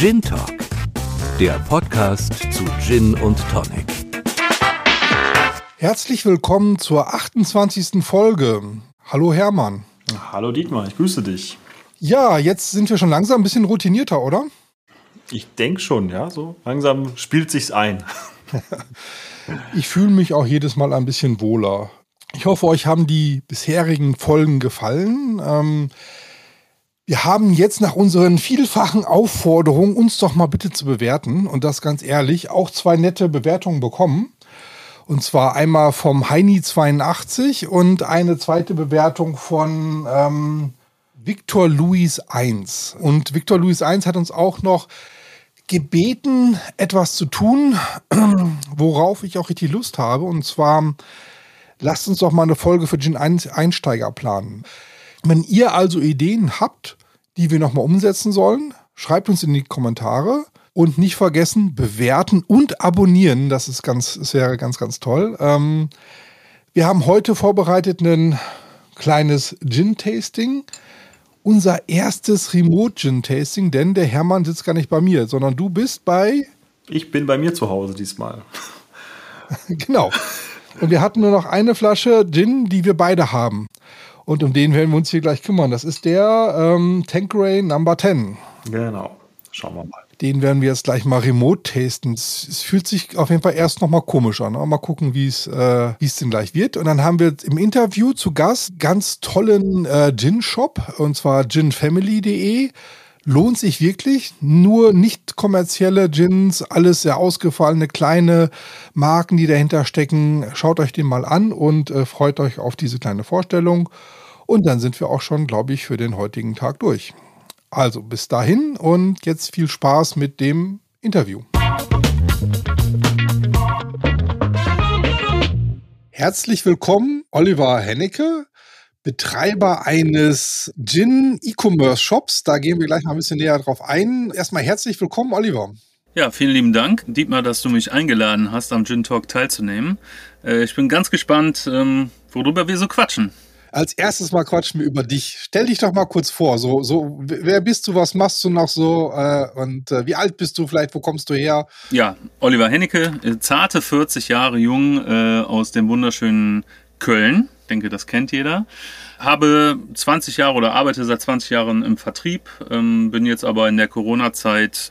Gin Talk, der Podcast zu Gin und Tonic. Herzlich willkommen zur 28. Folge. Hallo Hermann. Hallo Dietmar, ich grüße dich. Ja, jetzt sind wir schon langsam ein bisschen routinierter, oder? Ich denke schon, ja. So langsam spielt sich's ein. ich fühle mich auch jedes Mal ein bisschen wohler. Ich hoffe, euch haben die bisherigen Folgen gefallen. Ähm, wir haben jetzt nach unseren vielfachen Aufforderungen, uns doch mal bitte zu bewerten, und das ganz ehrlich, auch zwei nette Bewertungen bekommen. Und zwar einmal vom Heini82 und eine zweite Bewertung von ähm, Victor Louis 1. Und Victor Louis 1 hat uns auch noch gebeten, etwas zu tun, worauf ich auch richtig Lust habe. Und zwar lasst uns doch mal eine Folge für Gin Einsteiger planen. Wenn ihr also Ideen habt, die wir nochmal umsetzen sollen, schreibt uns in die Kommentare und nicht vergessen, bewerten und abonnieren. Das ist ganz, das wäre ganz, ganz toll. Ähm, wir haben heute vorbereitet ein kleines Gin-Tasting. Unser erstes Remote-Gin-Tasting, denn der Hermann sitzt gar nicht bei mir, sondern du bist bei. Ich bin bei mir zu Hause diesmal. genau. Und wir hatten nur noch eine Flasche Gin, die wir beide haben. Und um den werden wir uns hier gleich kümmern. Das ist der ähm, Tanqueray Number 10. Genau. Schauen wir mal. Den werden wir jetzt gleich mal remote tasten. Es, fühlt sich auf jeden Fall erst noch mal komisch an. Mal gucken, wie es äh, wie es denn gleich wird. Und dann haben wir im Interview zu Gast ganz tollen äh, Gin-Shop und zwar ginfamily.de lohnt sich wirklich. Nur nicht kommerzielle Gins, alles sehr ausgefallene kleine Marken, die dahinter stecken. Schaut euch den mal an und äh, freut euch auf diese kleine Vorstellung. Und dann sind wir auch schon, glaube ich, für den heutigen Tag durch. Also bis dahin und jetzt viel Spaß mit dem Interview. Herzlich willkommen, Oliver Hennecke, Betreiber eines Gin-E-Commerce-Shops. Da gehen wir gleich mal ein bisschen näher drauf ein. Erstmal herzlich willkommen, Oliver. Ja, vielen lieben Dank, Dietmar, dass du mich eingeladen hast, am Gin Talk teilzunehmen. Äh, ich bin ganz gespannt, ähm, worüber wir so quatschen. Als erstes mal quatschen wir über dich. Stell dich doch mal kurz vor. So, so, wer bist du? Was machst du noch so? Äh, und äh, wie alt bist du vielleicht? Wo kommst du her? Ja, Oliver Hennecke, äh, zarte 40 Jahre jung äh, aus dem wunderschönen Köln. Ich denke, das kennt jeder. Habe 20 Jahre oder arbeite seit 20 Jahren im Vertrieb. Ähm, bin jetzt aber in der Corona-Zeit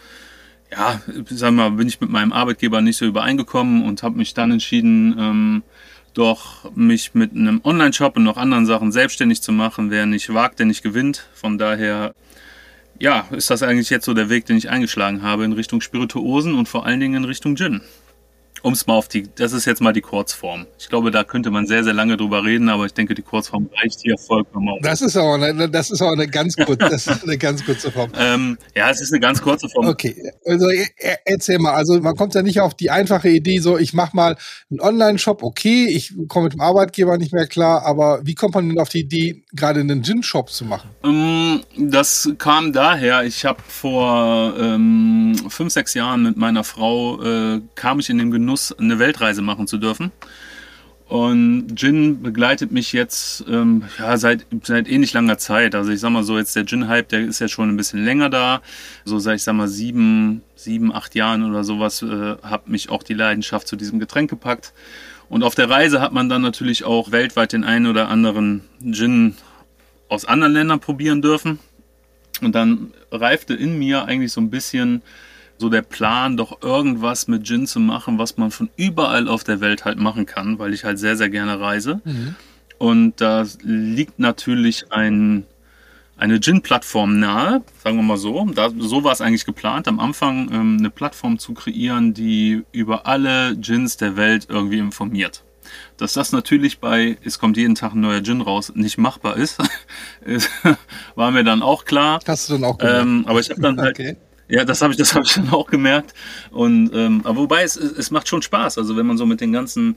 ja, sagen wir mal, bin ich mit meinem Arbeitgeber nicht so übereingekommen und habe mich dann entschieden, ähm, doch mich mit einem Online-Shop und noch anderen Sachen selbstständig zu machen. Wer nicht wagt, der nicht gewinnt. Von daher, ja, ist das eigentlich jetzt so der Weg, den ich eingeschlagen habe in Richtung Spirituosen und vor allen Dingen in Richtung Gin um es mal auf die, das ist jetzt mal die Kurzform. Ich glaube, da könnte man sehr, sehr lange drüber reden, aber ich denke, die Kurzform reicht hier vollkommen aus. Das ist aber eine, das ist aber eine ganz kurze, das ist eine ganz kurze Form. ähm, ja, es ist eine ganz kurze Form. Okay, also e, e, erzähl mal, also man kommt ja nicht auf die einfache Idee, so ich mach mal einen Online-Shop, okay, ich komme mit dem Arbeitgeber nicht mehr klar, aber wie kommt man denn auf die Idee, gerade einen Gin-Shop zu machen? Ähm, das kam daher, ich habe vor ähm, fünf, sechs Jahren mit meiner Frau, äh, kam ich in den Genuss Genuss, eine Weltreise machen zu dürfen. Und Gin begleitet mich jetzt ähm, ja, seit, seit ähnlich langer Zeit. Also ich sag mal so, jetzt der Gin-Hype, der ist ja schon ein bisschen länger da. So seit, ich sag mal, sieben, sieben, acht Jahren oder sowas äh, hat mich auch die Leidenschaft zu diesem Getränk gepackt. Und auf der Reise hat man dann natürlich auch weltweit den einen oder anderen Gin aus anderen Ländern probieren dürfen. Und dann reifte in mir eigentlich so ein bisschen so der Plan, doch irgendwas mit Gin zu machen, was man von überall auf der Welt halt machen kann, weil ich halt sehr, sehr gerne reise. Mhm. Und da liegt natürlich ein, eine Gin-Plattform nahe, sagen wir mal so. Da, so war es eigentlich geplant, am Anfang ähm, eine Plattform zu kreieren, die über alle Gins der Welt irgendwie informiert. Dass das natürlich bei Es kommt jeden Tag ein neuer Gin raus nicht machbar ist, war mir dann auch klar. Hast du dann auch gemacht? Ähm, aber ich habe dann halt, okay. Ja, das habe ich, das ich dann auch gemerkt. Und ähm, aber wobei es, es macht schon Spaß. Also wenn man so mit den ganzen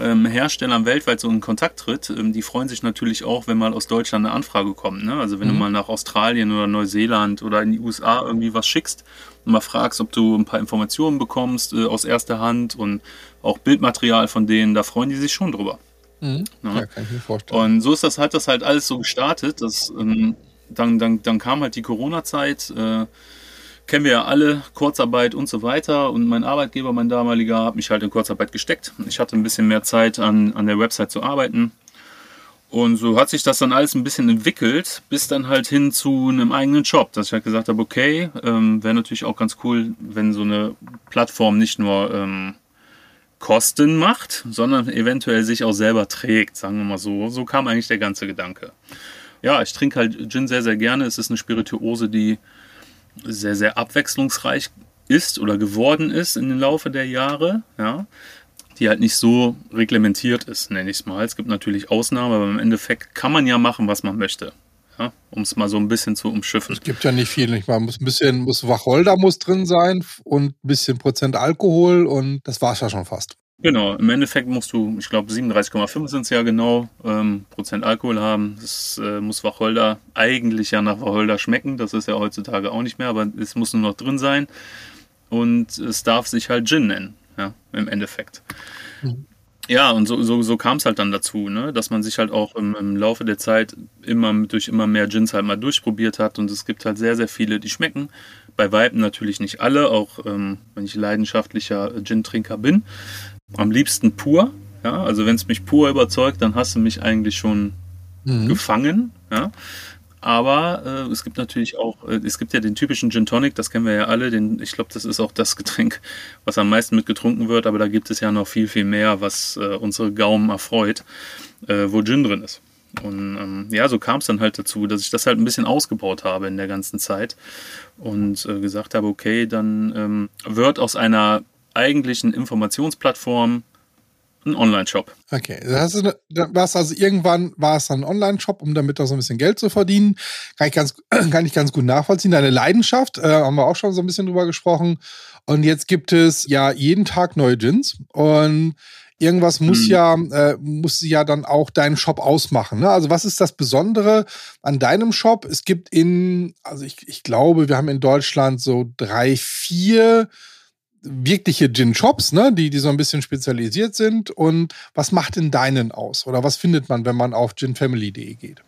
ähm, Herstellern weltweit so in Kontakt tritt, ähm, die freuen sich natürlich auch, wenn mal aus Deutschland eine Anfrage kommt. Ne? Also wenn mhm. du mal nach Australien oder Neuseeland oder in die USA irgendwie was schickst und mal fragst, ob du ein paar Informationen bekommst äh, aus erster Hand und auch Bildmaterial von denen, da freuen die sich schon drüber. Mhm. Ja, ja kann ich mir vorstellen. Und so ist das halt das halt alles so gestartet. Dass, ähm, dann, dann, dann kam halt die Corona-Zeit. Äh, kennen wir ja alle, Kurzarbeit und so weiter. Und mein Arbeitgeber, mein damaliger, hat mich halt in Kurzarbeit gesteckt. Ich hatte ein bisschen mehr Zeit an, an der Website zu arbeiten. Und so hat sich das dann alles ein bisschen entwickelt, bis dann halt hin zu einem eigenen Job, dass ich halt gesagt habe, okay, ähm, wäre natürlich auch ganz cool, wenn so eine Plattform nicht nur ähm, Kosten macht, sondern eventuell sich auch selber trägt, sagen wir mal so. So kam eigentlich der ganze Gedanke. Ja, ich trinke halt Gin sehr, sehr gerne. Es ist eine Spirituose, die sehr, sehr abwechslungsreich ist oder geworden ist in den Laufe der Jahre. Ja die halt nicht so reglementiert ist, nenne ich es mal. Es gibt natürlich Ausnahmen, aber im Endeffekt kann man ja machen, was man möchte. Ja, um es mal so ein bisschen zu umschiffen. Es gibt ja nicht viel. Nicht mal. Muss ein bisschen muss Wacholder muss drin sein und ein bisschen Prozent Alkohol und das war es ja schon fast. Genau, im Endeffekt musst du, ich glaube 37,5 sind es ja genau, ähm, Prozent Alkohol haben. Das äh, muss Wacholder eigentlich ja nach Wacholder schmecken. Das ist ja heutzutage auch nicht mehr, aber es muss nur noch drin sein. Und es darf sich halt Gin nennen ja, im Endeffekt. Mhm. Ja, und so, so, so kam es halt dann dazu, ne? dass man sich halt auch im, im, Laufe der Zeit immer durch immer mehr Gins halt mal durchprobiert hat und es gibt halt sehr, sehr viele, die schmecken. Bei Weiben natürlich nicht alle, auch ähm, wenn ich leidenschaftlicher Gin-Trinker bin. Am liebsten pur, ja, also wenn es mich pur überzeugt, dann hast du mich eigentlich schon mhm. gefangen, ja. Aber äh, es gibt natürlich auch, äh, es gibt ja den typischen Gin Tonic, das kennen wir ja alle. Den, ich glaube, das ist auch das Getränk, was am meisten mitgetrunken wird. Aber da gibt es ja noch viel, viel mehr, was äh, unsere Gaumen erfreut, äh, wo Gin drin ist. Und ähm, ja, so kam es dann halt dazu, dass ich das halt ein bisschen ausgebaut habe in der ganzen Zeit und äh, gesagt habe, okay, dann ähm, wird aus einer eigentlichen Informationsplattform ein Online-Shop. Okay, das ist, was also irgendwann war es dann ein Online-Shop, um damit auch so ein bisschen Geld zu verdienen. Kann ich ganz, kann ich ganz gut nachvollziehen. Deine Leidenschaft, äh, haben wir auch schon so ein bisschen drüber gesprochen. Und jetzt gibt es ja jeden Tag neue Gins und irgendwas muss hm. ja, äh, muss ja dann auch deinen Shop ausmachen. Ne? Also was ist das Besondere an deinem Shop? Es gibt in, also ich, ich glaube, wir haben in Deutschland so drei, vier wirkliche Gin-Shops, ne, die, die so ein bisschen spezialisiert sind. Und was macht denn deinen aus? Oder was findet man, wenn man auf ginfamily.de geht?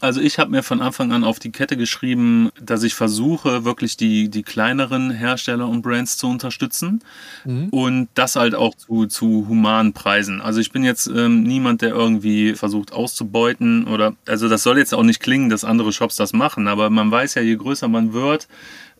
Also ich habe mir von Anfang an auf die Kette geschrieben, dass ich versuche, wirklich die, die kleineren Hersteller und Brands zu unterstützen mhm. und das halt auch zu, zu humanen Preisen. Also ich bin jetzt ähm, niemand, der irgendwie versucht auszubeuten oder, also das soll jetzt auch nicht klingen, dass andere Shops das machen, aber man weiß ja, je größer man wird,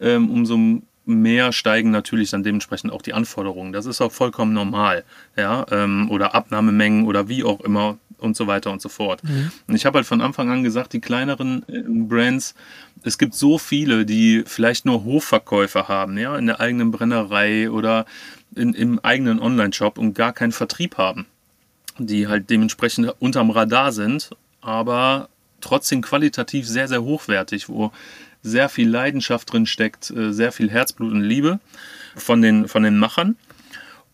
ähm, umso mehr steigen natürlich dann dementsprechend auch die Anforderungen. Das ist auch vollkommen normal, ja, ähm, oder Abnahmemengen oder wie auch immer und so weiter und so fort. Mhm. Und ich habe halt von Anfang an gesagt, die kleineren äh, Brands, es gibt so viele, die vielleicht nur Hofverkäufer haben, ja, in der eigenen Brennerei oder in, im eigenen Online-Shop und gar keinen Vertrieb haben, die halt dementsprechend unterm Radar sind, aber trotzdem qualitativ sehr, sehr hochwertig, wo sehr viel Leidenschaft drin steckt, äh, sehr viel Herzblut und Liebe von den, von den Machern.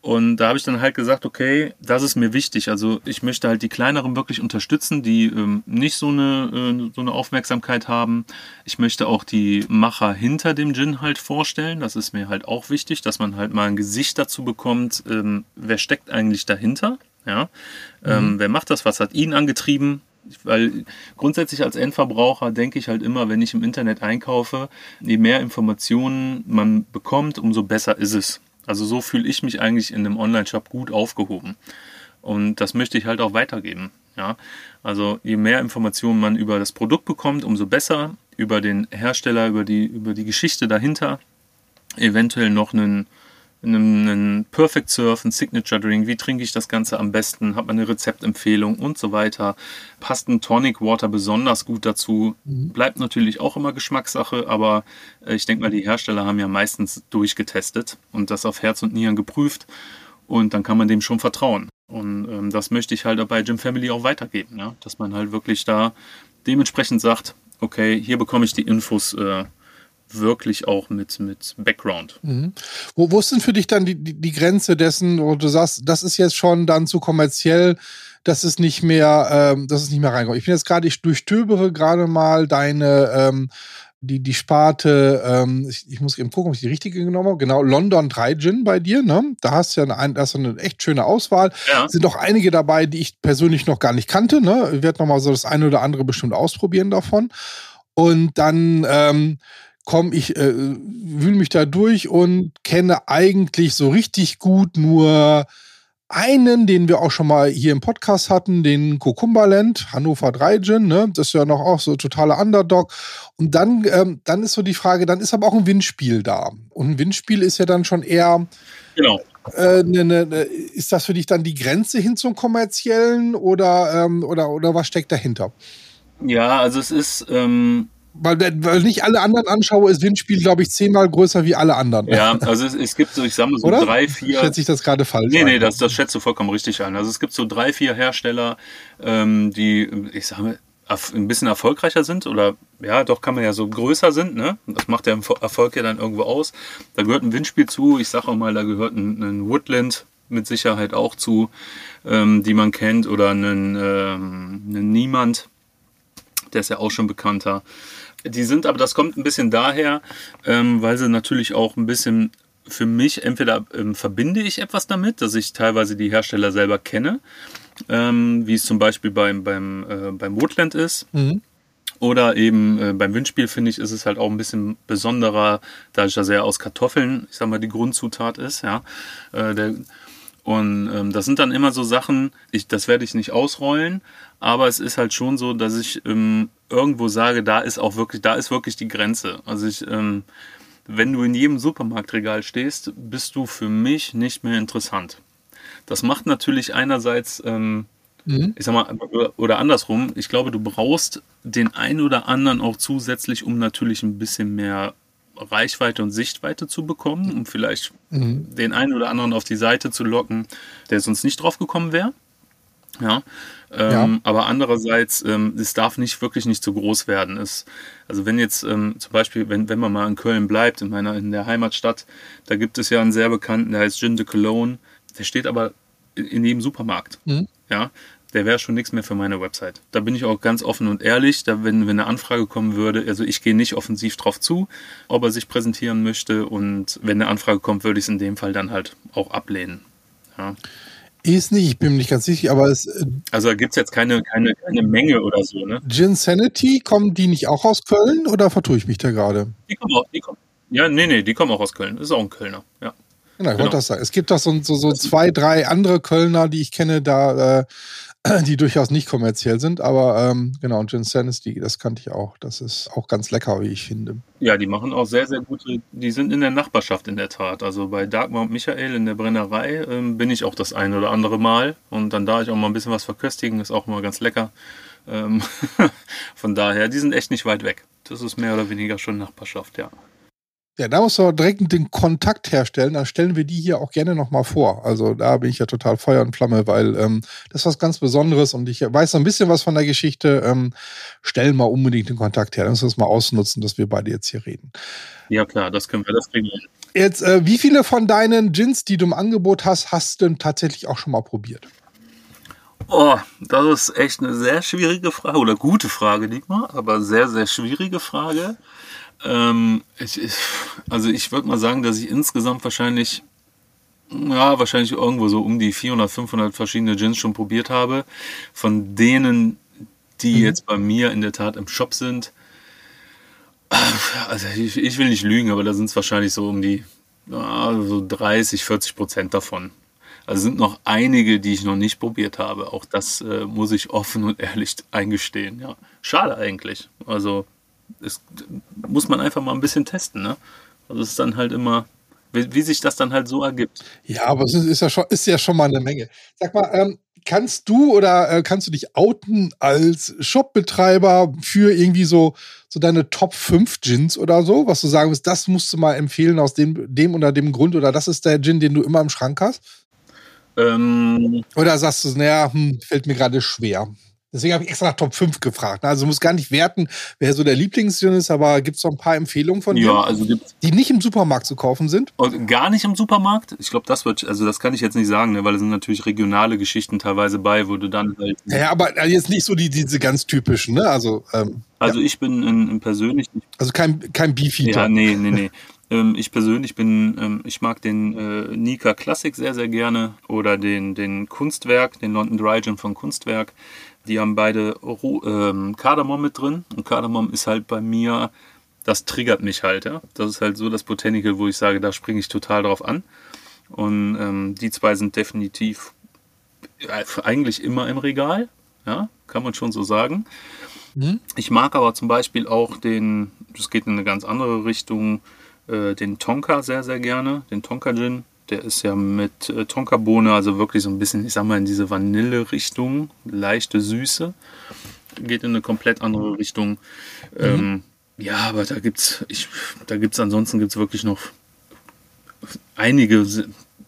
Und da habe ich dann halt gesagt, okay, das ist mir wichtig. Also ich möchte halt die kleineren wirklich unterstützen, die ähm, nicht so eine, äh, so eine Aufmerksamkeit haben. Ich möchte auch die Macher hinter dem Gin halt vorstellen. Das ist mir halt auch wichtig, dass man halt mal ein Gesicht dazu bekommt, ähm, wer steckt eigentlich dahinter. Ja, ähm, mhm. wer macht das? Was hat ihn angetrieben? Weil grundsätzlich als Endverbraucher denke ich halt immer, wenn ich im Internet einkaufe, je mehr Informationen man bekommt, umso besser ist es. Also so fühle ich mich eigentlich in einem Online-Shop gut aufgehoben. Und das möchte ich halt auch weitergeben. Ja? Also je mehr Informationen man über das Produkt bekommt, umso besser. Über den Hersteller, über die, über die Geschichte dahinter. Eventuell noch einen einen, einen Perfect Surf, ein Signature Drink, wie trinke ich das Ganze am besten, hat man eine Rezeptempfehlung und so weiter. Passt ein Tonic Water besonders gut dazu. Mhm. Bleibt natürlich auch immer Geschmackssache, aber äh, ich denke mal, die Hersteller haben ja meistens durchgetestet und das auf Herz und Nieren geprüft und dann kann man dem schon vertrauen. Und ähm, das möchte ich halt bei Gym Family auch weitergeben, ja? dass man halt wirklich da dementsprechend sagt, okay, hier bekomme ich die Infos äh, wirklich auch mit, mit Background. Mhm. Wo, wo ist denn für dich dann die, die, die Grenze dessen, wo du sagst, das ist jetzt schon dann zu kommerziell, dass es nicht mehr, ähm, dass es nicht mehr reinkommt. Ich bin jetzt gerade, ich durchstöbere gerade mal deine ähm, die, die Sparte, ähm, ich, ich muss eben gucken, ob ich die richtige genommen habe. Genau, London 3 Gin bei dir, ne? Da hast du ja eine, das eine echt schöne Auswahl. Ja. Sind auch einige dabei, die ich persönlich noch gar nicht kannte, ne? Ich werde nochmal so das eine oder andere bestimmt ausprobieren davon. Und dann ähm, komm, ich äh, wühle mich da durch und kenne eigentlich so richtig gut nur einen, den wir auch schon mal hier im Podcast hatten, den Kokumbaland, Hannover 3 Gin, ne? Das ist ja noch auch so totaler Underdog. Und dann, ähm, dann ist so die Frage, dann ist aber auch ein Windspiel da. Und ein Windspiel ist ja dann schon eher. Genau. Äh, ne, ne, ne, ist das für dich dann die Grenze hin zum kommerziellen oder, ähm, oder, oder was steckt dahinter? Ja, also es ist. Ähm weil, weil nicht alle anderen anschaue, ist Windspiel, glaube ich, zehnmal größer wie alle anderen. Ja, also es, es gibt so, ich sage mal so Oder? drei, vier. Schätze ich das gerade falsch? Nee, ein? nee, das, das schätzt du vollkommen richtig ein. Also es gibt so drei, vier Hersteller, ähm, die, ich sage mal, ein bisschen erfolgreicher sind oder ja, doch kann man ja so größer sind, ne? Das macht der Erfolg ja dann irgendwo aus. Da gehört ein Windspiel zu, ich sage auch mal, da gehört ein, ein Woodland mit Sicherheit auch zu, ähm, die man kennt, oder einen, ähm, einen Niemand, der ist ja auch schon bekannter. Die sind, aber das kommt ein bisschen daher, ähm, weil sie natürlich auch ein bisschen für mich, entweder ähm, verbinde ich etwas damit, dass ich teilweise die Hersteller selber kenne, ähm, wie es zum Beispiel beim, beim, äh, beim Woodland ist. Mhm. Oder eben äh, beim Windspiel, finde ich, ist es halt auch ein bisschen besonderer, da ich ja sehr aus Kartoffeln, ich sag mal, die Grundzutat ist, ja. Äh, der, und ähm, das sind dann immer so Sachen, ich, das werde ich nicht ausrollen, aber es ist halt schon so, dass ich ähm, irgendwo sage, da ist auch wirklich, da ist wirklich die Grenze. Also ich, ähm, wenn du in jedem Supermarktregal stehst, bist du für mich nicht mehr interessant. Das macht natürlich einerseits, ähm, Mhm. ich sag mal, oder, andersrum, ich glaube, du brauchst den einen oder anderen auch zusätzlich, um natürlich ein bisschen mehr Reichweite und Sichtweite zu bekommen, um vielleicht Mhm. den einen oder anderen auf die Seite zu locken, der sonst nicht drauf gekommen wäre. Ja. Ähm, Ja. Aber andererseits, ähm, es darf nicht wirklich nicht zu groß werden. Es, also wenn jetzt ähm, zum Beispiel, wenn, wenn man mal in Köln bleibt, in meiner in der Heimatstadt, da gibt es ja einen sehr bekannten, der heißt Gin de Cologne. Der steht aber in, in jedem Supermarkt. Mhm. Ja. Der wäre schon nichts mehr für meine Website. Da bin ich auch ganz offen und ehrlich. Da, wenn, wenn eine Anfrage kommen würde, also ich gehe nicht offensiv drauf zu, ob er sich präsentieren möchte. Und wenn eine Anfrage kommt, würde ich es in dem Fall dann halt auch ablehnen. Ja. Ist nicht, ich bin mir nicht ganz sicher, aber es, äh, Also da gibt es jetzt keine, keine, keine Menge oder so, ne? Gin Sanity, kommen die nicht auch aus Köln oder vertue ich mich da gerade? Die kommen auch, die kommen. Ja, nee, nee, die kommen auch aus Köln. Das ist auch ein Kölner, ja. Genau, ich Genau. wollte das sagen. Es gibt doch so, so, so zwei, drei andere Kölner, die ich kenne, da, äh, die durchaus nicht kommerziell sind, aber ähm, genau, und Gin Sanity, das kannte ich auch. Das ist auch ganz lecker, wie ich finde. Ja, die machen auch sehr, sehr gute, die sind in der Nachbarschaft in der Tat. Also bei Dagmar und Michael in der Brennerei ähm, bin ich auch das ein oder andere Mal. Und dann da ich auch mal ein bisschen was verköstigen, ist auch immer ganz lecker. Ähm, von daher, die sind echt nicht weit weg. Das ist mehr oder weniger schon Nachbarschaft, ja. Ja, da muss man direkt den Kontakt herstellen. Dann stellen wir die hier auch gerne nochmal vor. Also da bin ich ja total Feuer und Flamme, weil ähm, das ist was ganz Besonderes und ich weiß noch ein bisschen was von der Geschichte. Ähm, stellen mal unbedingt den Kontakt her. Dann müssen wir es mal ausnutzen, dass wir beide jetzt hier reden. Ja, klar, das können wir, das kriegen wir. Jetzt, äh, wie viele von deinen Gins, die du im Angebot hast, hast du denn tatsächlich auch schon mal probiert? Oh, das ist echt eine sehr schwierige Frage oder gute Frage, Dietmar, aber sehr, sehr schwierige Frage. Ähm, ich, ich, also ich würde mal sagen, dass ich insgesamt wahrscheinlich, ja, wahrscheinlich irgendwo so um die 400, 500 verschiedene Gins schon probiert habe. Von denen, die Mhm. jetzt bei mir in der Tat im Shop sind, also ich, ich will nicht lügen, aber da sind es wahrscheinlich so um die ja, so 30, 40 Prozent davon. Also sind noch einige, die ich noch nicht probiert habe. Auch das äh, muss ich offen und ehrlich eingestehen. Ja, schade eigentlich. Also es muss man einfach mal ein bisschen testen. Ne? Also es ist dann halt immer, wie, wie sich das dann halt so ergibt. Ja, aber es ist, ist, ja, schon, ist ja schon mal eine Menge. Sag mal, ähm, kannst du oder äh, kannst du dich outen als Shopbetreiber für irgendwie so, so deine Top 5 Gins oder so, was du sagen willst, das musst du mal empfehlen aus dem, dem oder dem Grund oder das ist der Gin, den du immer im Schrank hast? Ähm, Oder sagst du, naja, hm, fällt mir gerade schwer. Deswegen habe ich extra nach Top 5 gefragt. Also du musst gar nicht werten, wer so der Lieblingsgin ist, aber gibt es noch ein paar Empfehlungen von dir, ja, also die nicht im Supermarkt zu kaufen sind? Und gar nicht im Supermarkt. Ich glaube, das wird, also das kann ich jetzt nicht sagen, ne, weil da sind natürlich regionale Geschichten teilweise bei, wo du dann halt. Naja, aber jetzt nicht so die, diese ganz typischen, ne? Also, ähm, Also ich bin in, in persönlich also kein, kein Beefeater. Ja, nee, nee, nee. ähm, ich persönlich bin, ähm, ich mag den äh, Nika Classic sehr, sehr gerne oder den, den Kunstwerk, den London Dry Gin von Kunstwerk. Die haben beide Ro ähm, Kardamom mit drin und Kardamom ist halt bei mir das triggert mich halt. Ja? Das ist halt so das Botanical, wo ich sage, da springe ich total drauf an. Und ähm, die zwei sind definitiv eigentlich immer im Regal, ja, kann man schon so sagen. Mhm. Ich mag aber zum Beispiel auch den, das geht in eine ganz andere Richtung, äh, den Tonka sehr, sehr gerne, den Tonka Gin. Der ist ja mit äh, Tonka-Bohne, also wirklich so ein bisschen, ich sag mal, in diese Vanille-Richtung, leichte Süße. Geht in eine komplett andere Richtung. Mhm. Ähm, ja, aber da gibt's, ich, da gibt's ansonsten gibt's wirklich noch einige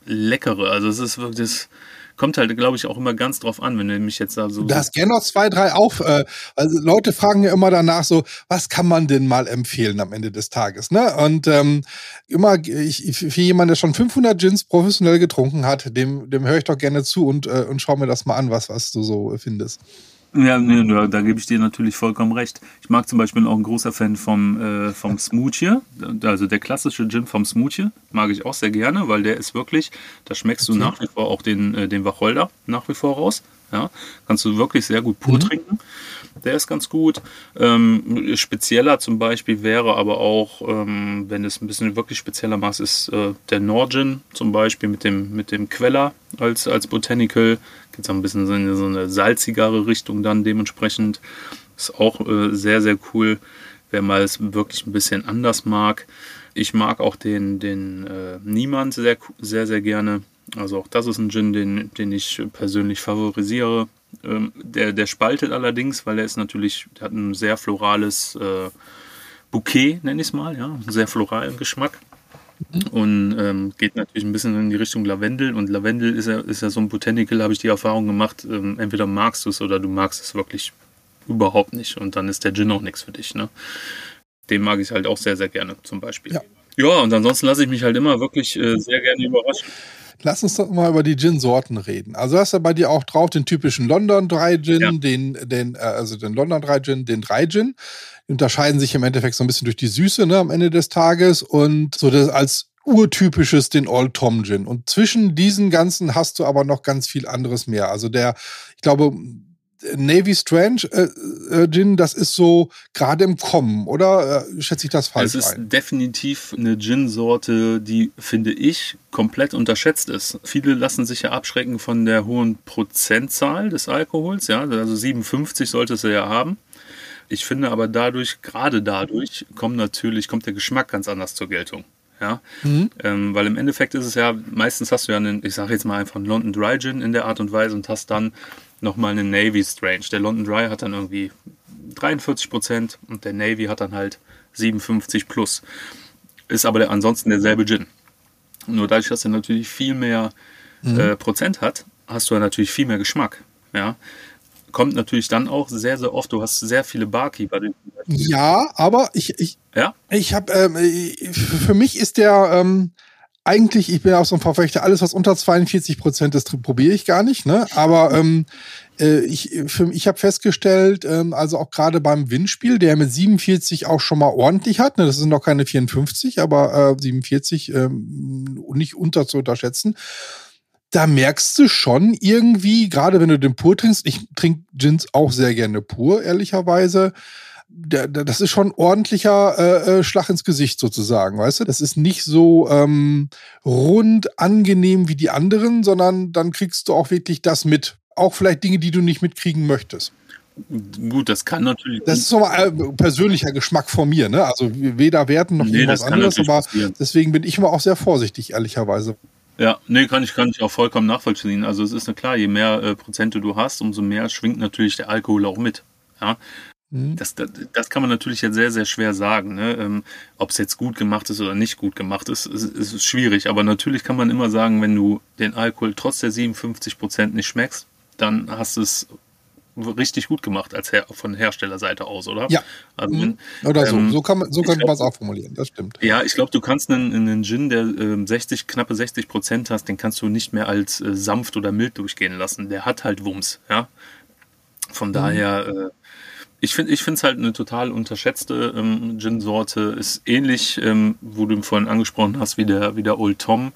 leckere. Also es ist wirklich, das kommt halt, glaube ich, auch immer ganz drauf an, wenn du mich jetzt da so. Da hast gerne noch zwei, drei auf. Äh, also Leute fragen ja immer danach so, was kann man denn mal empfehlen am Ende des Tages? Ne? Und ähm, immer, ich, für jemanden, der schon 500 Gins professionell getrunken hat, dem, dem höre ich doch gerne zu und, äh, und schau mir das mal an, was, was du so findest. Ja, nee, da, da gebe ich dir natürlich vollkommen recht. Ich mag zum Beispiel auch ein großer Fan vom, äh, vom Smoothie, also der klassische Gin vom Smoothie, mag ich auch sehr gerne, weil der ist wirklich, da schmeckst du nach wie vor auch den, äh, den Wacholder nach wie vor raus. Ja, kannst du wirklich sehr gut pur mhm. trinken. Der ist ganz gut. Ähm, spezieller zum Beispiel wäre aber auch, ähm, wenn es ein bisschen wirklich spezieller machst, ist äh, der Norgin zum Beispiel mit dem, mit dem Queller als, als Botanical. Geht es ein bisschen so in so eine salzigere Richtung dann dementsprechend. Ist auch äh, sehr, sehr cool, wer mal es wirklich ein bisschen anders mag. Ich mag auch den, den äh, Niemand sehr, sehr, sehr gerne. Also auch das ist ein Gin, den, den ich persönlich favorisiere. Ähm, der, der spaltet allerdings, weil er ist natürlich, der hat ein sehr florales äh, Bouquet, nenne ich es mal, ja, einen sehr floralen Geschmack. Und ähm, geht natürlich ein bisschen in die Richtung Lavendel. Und Lavendel ist ja, ist ja so ein Botanical, habe ich die Erfahrung gemacht. Ähm, entweder magst du es oder du magst es wirklich überhaupt nicht. Und dann ist der Gin auch nichts für dich. Ne? Den mag ich halt auch sehr, sehr gerne zum Beispiel. Ja, ja und ansonsten lasse ich mich halt immer wirklich äh, sehr gerne überraschen. Lass uns doch mal über die Gin-Sorten reden. Also hast du bei dir auch drauf den typischen London Dry Gin, ja. den, den, äh, also den London Dry Gin, den Dry Gin. Die unterscheiden sich im Endeffekt so ein bisschen durch die Süße ne, am Ende des Tages und so das als urtypisches den Old Tom Gin. Und zwischen diesen ganzen hast du aber noch ganz viel anderes mehr. Also der, ich glaube, Navy Strange äh, äh, Gin, das ist so gerade im Kommen, oder äh, schätze ich das falsch? Es ist ein? definitiv eine Gin-Sorte, die, finde ich, komplett unterschätzt ist. Viele lassen sich ja abschrecken von der hohen Prozentzahl des Alkohols, ja, also 57 sollte es ja haben. Ich finde aber dadurch, gerade dadurch, kommt natürlich, kommt der Geschmack ganz anders zur Geltung. Ja? Mhm. Ähm, weil im Endeffekt ist es ja, meistens hast du ja einen, ich sage jetzt mal einfach einen London Dry Gin in der Art und Weise und hast dann nochmal eine Navy Strange. Der London Dry hat dann irgendwie 43 Prozent und der Navy hat dann halt 57 plus. Ist aber der, ansonsten derselbe Gin. Nur dadurch, dass er natürlich viel mehr mhm. äh, Prozent hat, hast du ja natürlich viel mehr Geschmack. Ja. Kommt natürlich dann auch sehr, sehr oft, du hast sehr viele Barkeeper. Ja, aber ich, ich, ja? ich habe, ähm, für mich ist der, ähm, eigentlich, ich bin auch so ein Verfechter, alles, was unter 42 Prozent ist, probiere ich gar nicht. Ne? Aber ähm, äh, ich, für, ich habe festgestellt, ähm, also auch gerade beim Windspiel, der mit 47 auch schon mal ordentlich hat, ne? das sind noch keine 54, aber äh, 47 ähm, nicht unter zu unterschätzen. Da merkst du schon irgendwie, gerade wenn du den pur trinkst, ich trinke Gins auch sehr gerne pur, ehrlicherweise, das ist schon ordentlicher äh, äh, Schlag ins Gesicht sozusagen, weißt du? Das ist nicht so ähm, rund, angenehm wie die anderen, sondern dann kriegst du auch wirklich das mit. Auch vielleicht Dinge, die du nicht mitkriegen möchtest. Gut, das kann natürlich. Das ist so ein äh, persönlicher Geschmack von mir, ne? Also weder werten noch nee, irgendwas anderes, aber passieren. deswegen bin ich immer auch sehr vorsichtig, ehrlicherweise. Ja, nee, kann ich, kann ich auch vollkommen nachvollziehen. Also es ist eine klar, je mehr äh, Prozente du hast, umso mehr schwingt natürlich der Alkohol auch mit. Ja. Das, das, das, kann man natürlich jetzt sehr, sehr schwer sagen. Ne? Ähm, Ob es jetzt gut gemacht ist oder nicht gut gemacht ist, ist, ist schwierig. Aber natürlich kann man immer sagen, wenn du den Alkohol trotz der 57 Prozent nicht schmeckst, dann hast du es richtig gut gemacht als Her von Herstellerseite aus, oder? Ja. Also, mhm. Oder so. Ähm, so, kann man, so könnte man es auch formulieren, das stimmt. Ja, ich glaube, du kannst einen, einen Gin, der äh, 60, knappe 60 Prozent hast, den kannst du nicht mehr als äh, sanft oder mild durchgehen lassen. Der hat halt Wumms, ja. Von mhm. daher äh, ich finde ich es halt eine total unterschätzte ähm, Gin-Sorte. Ist ähnlich, ähm, wo du ihn vorhin angesprochen hast, wie der, wie der Old Tom,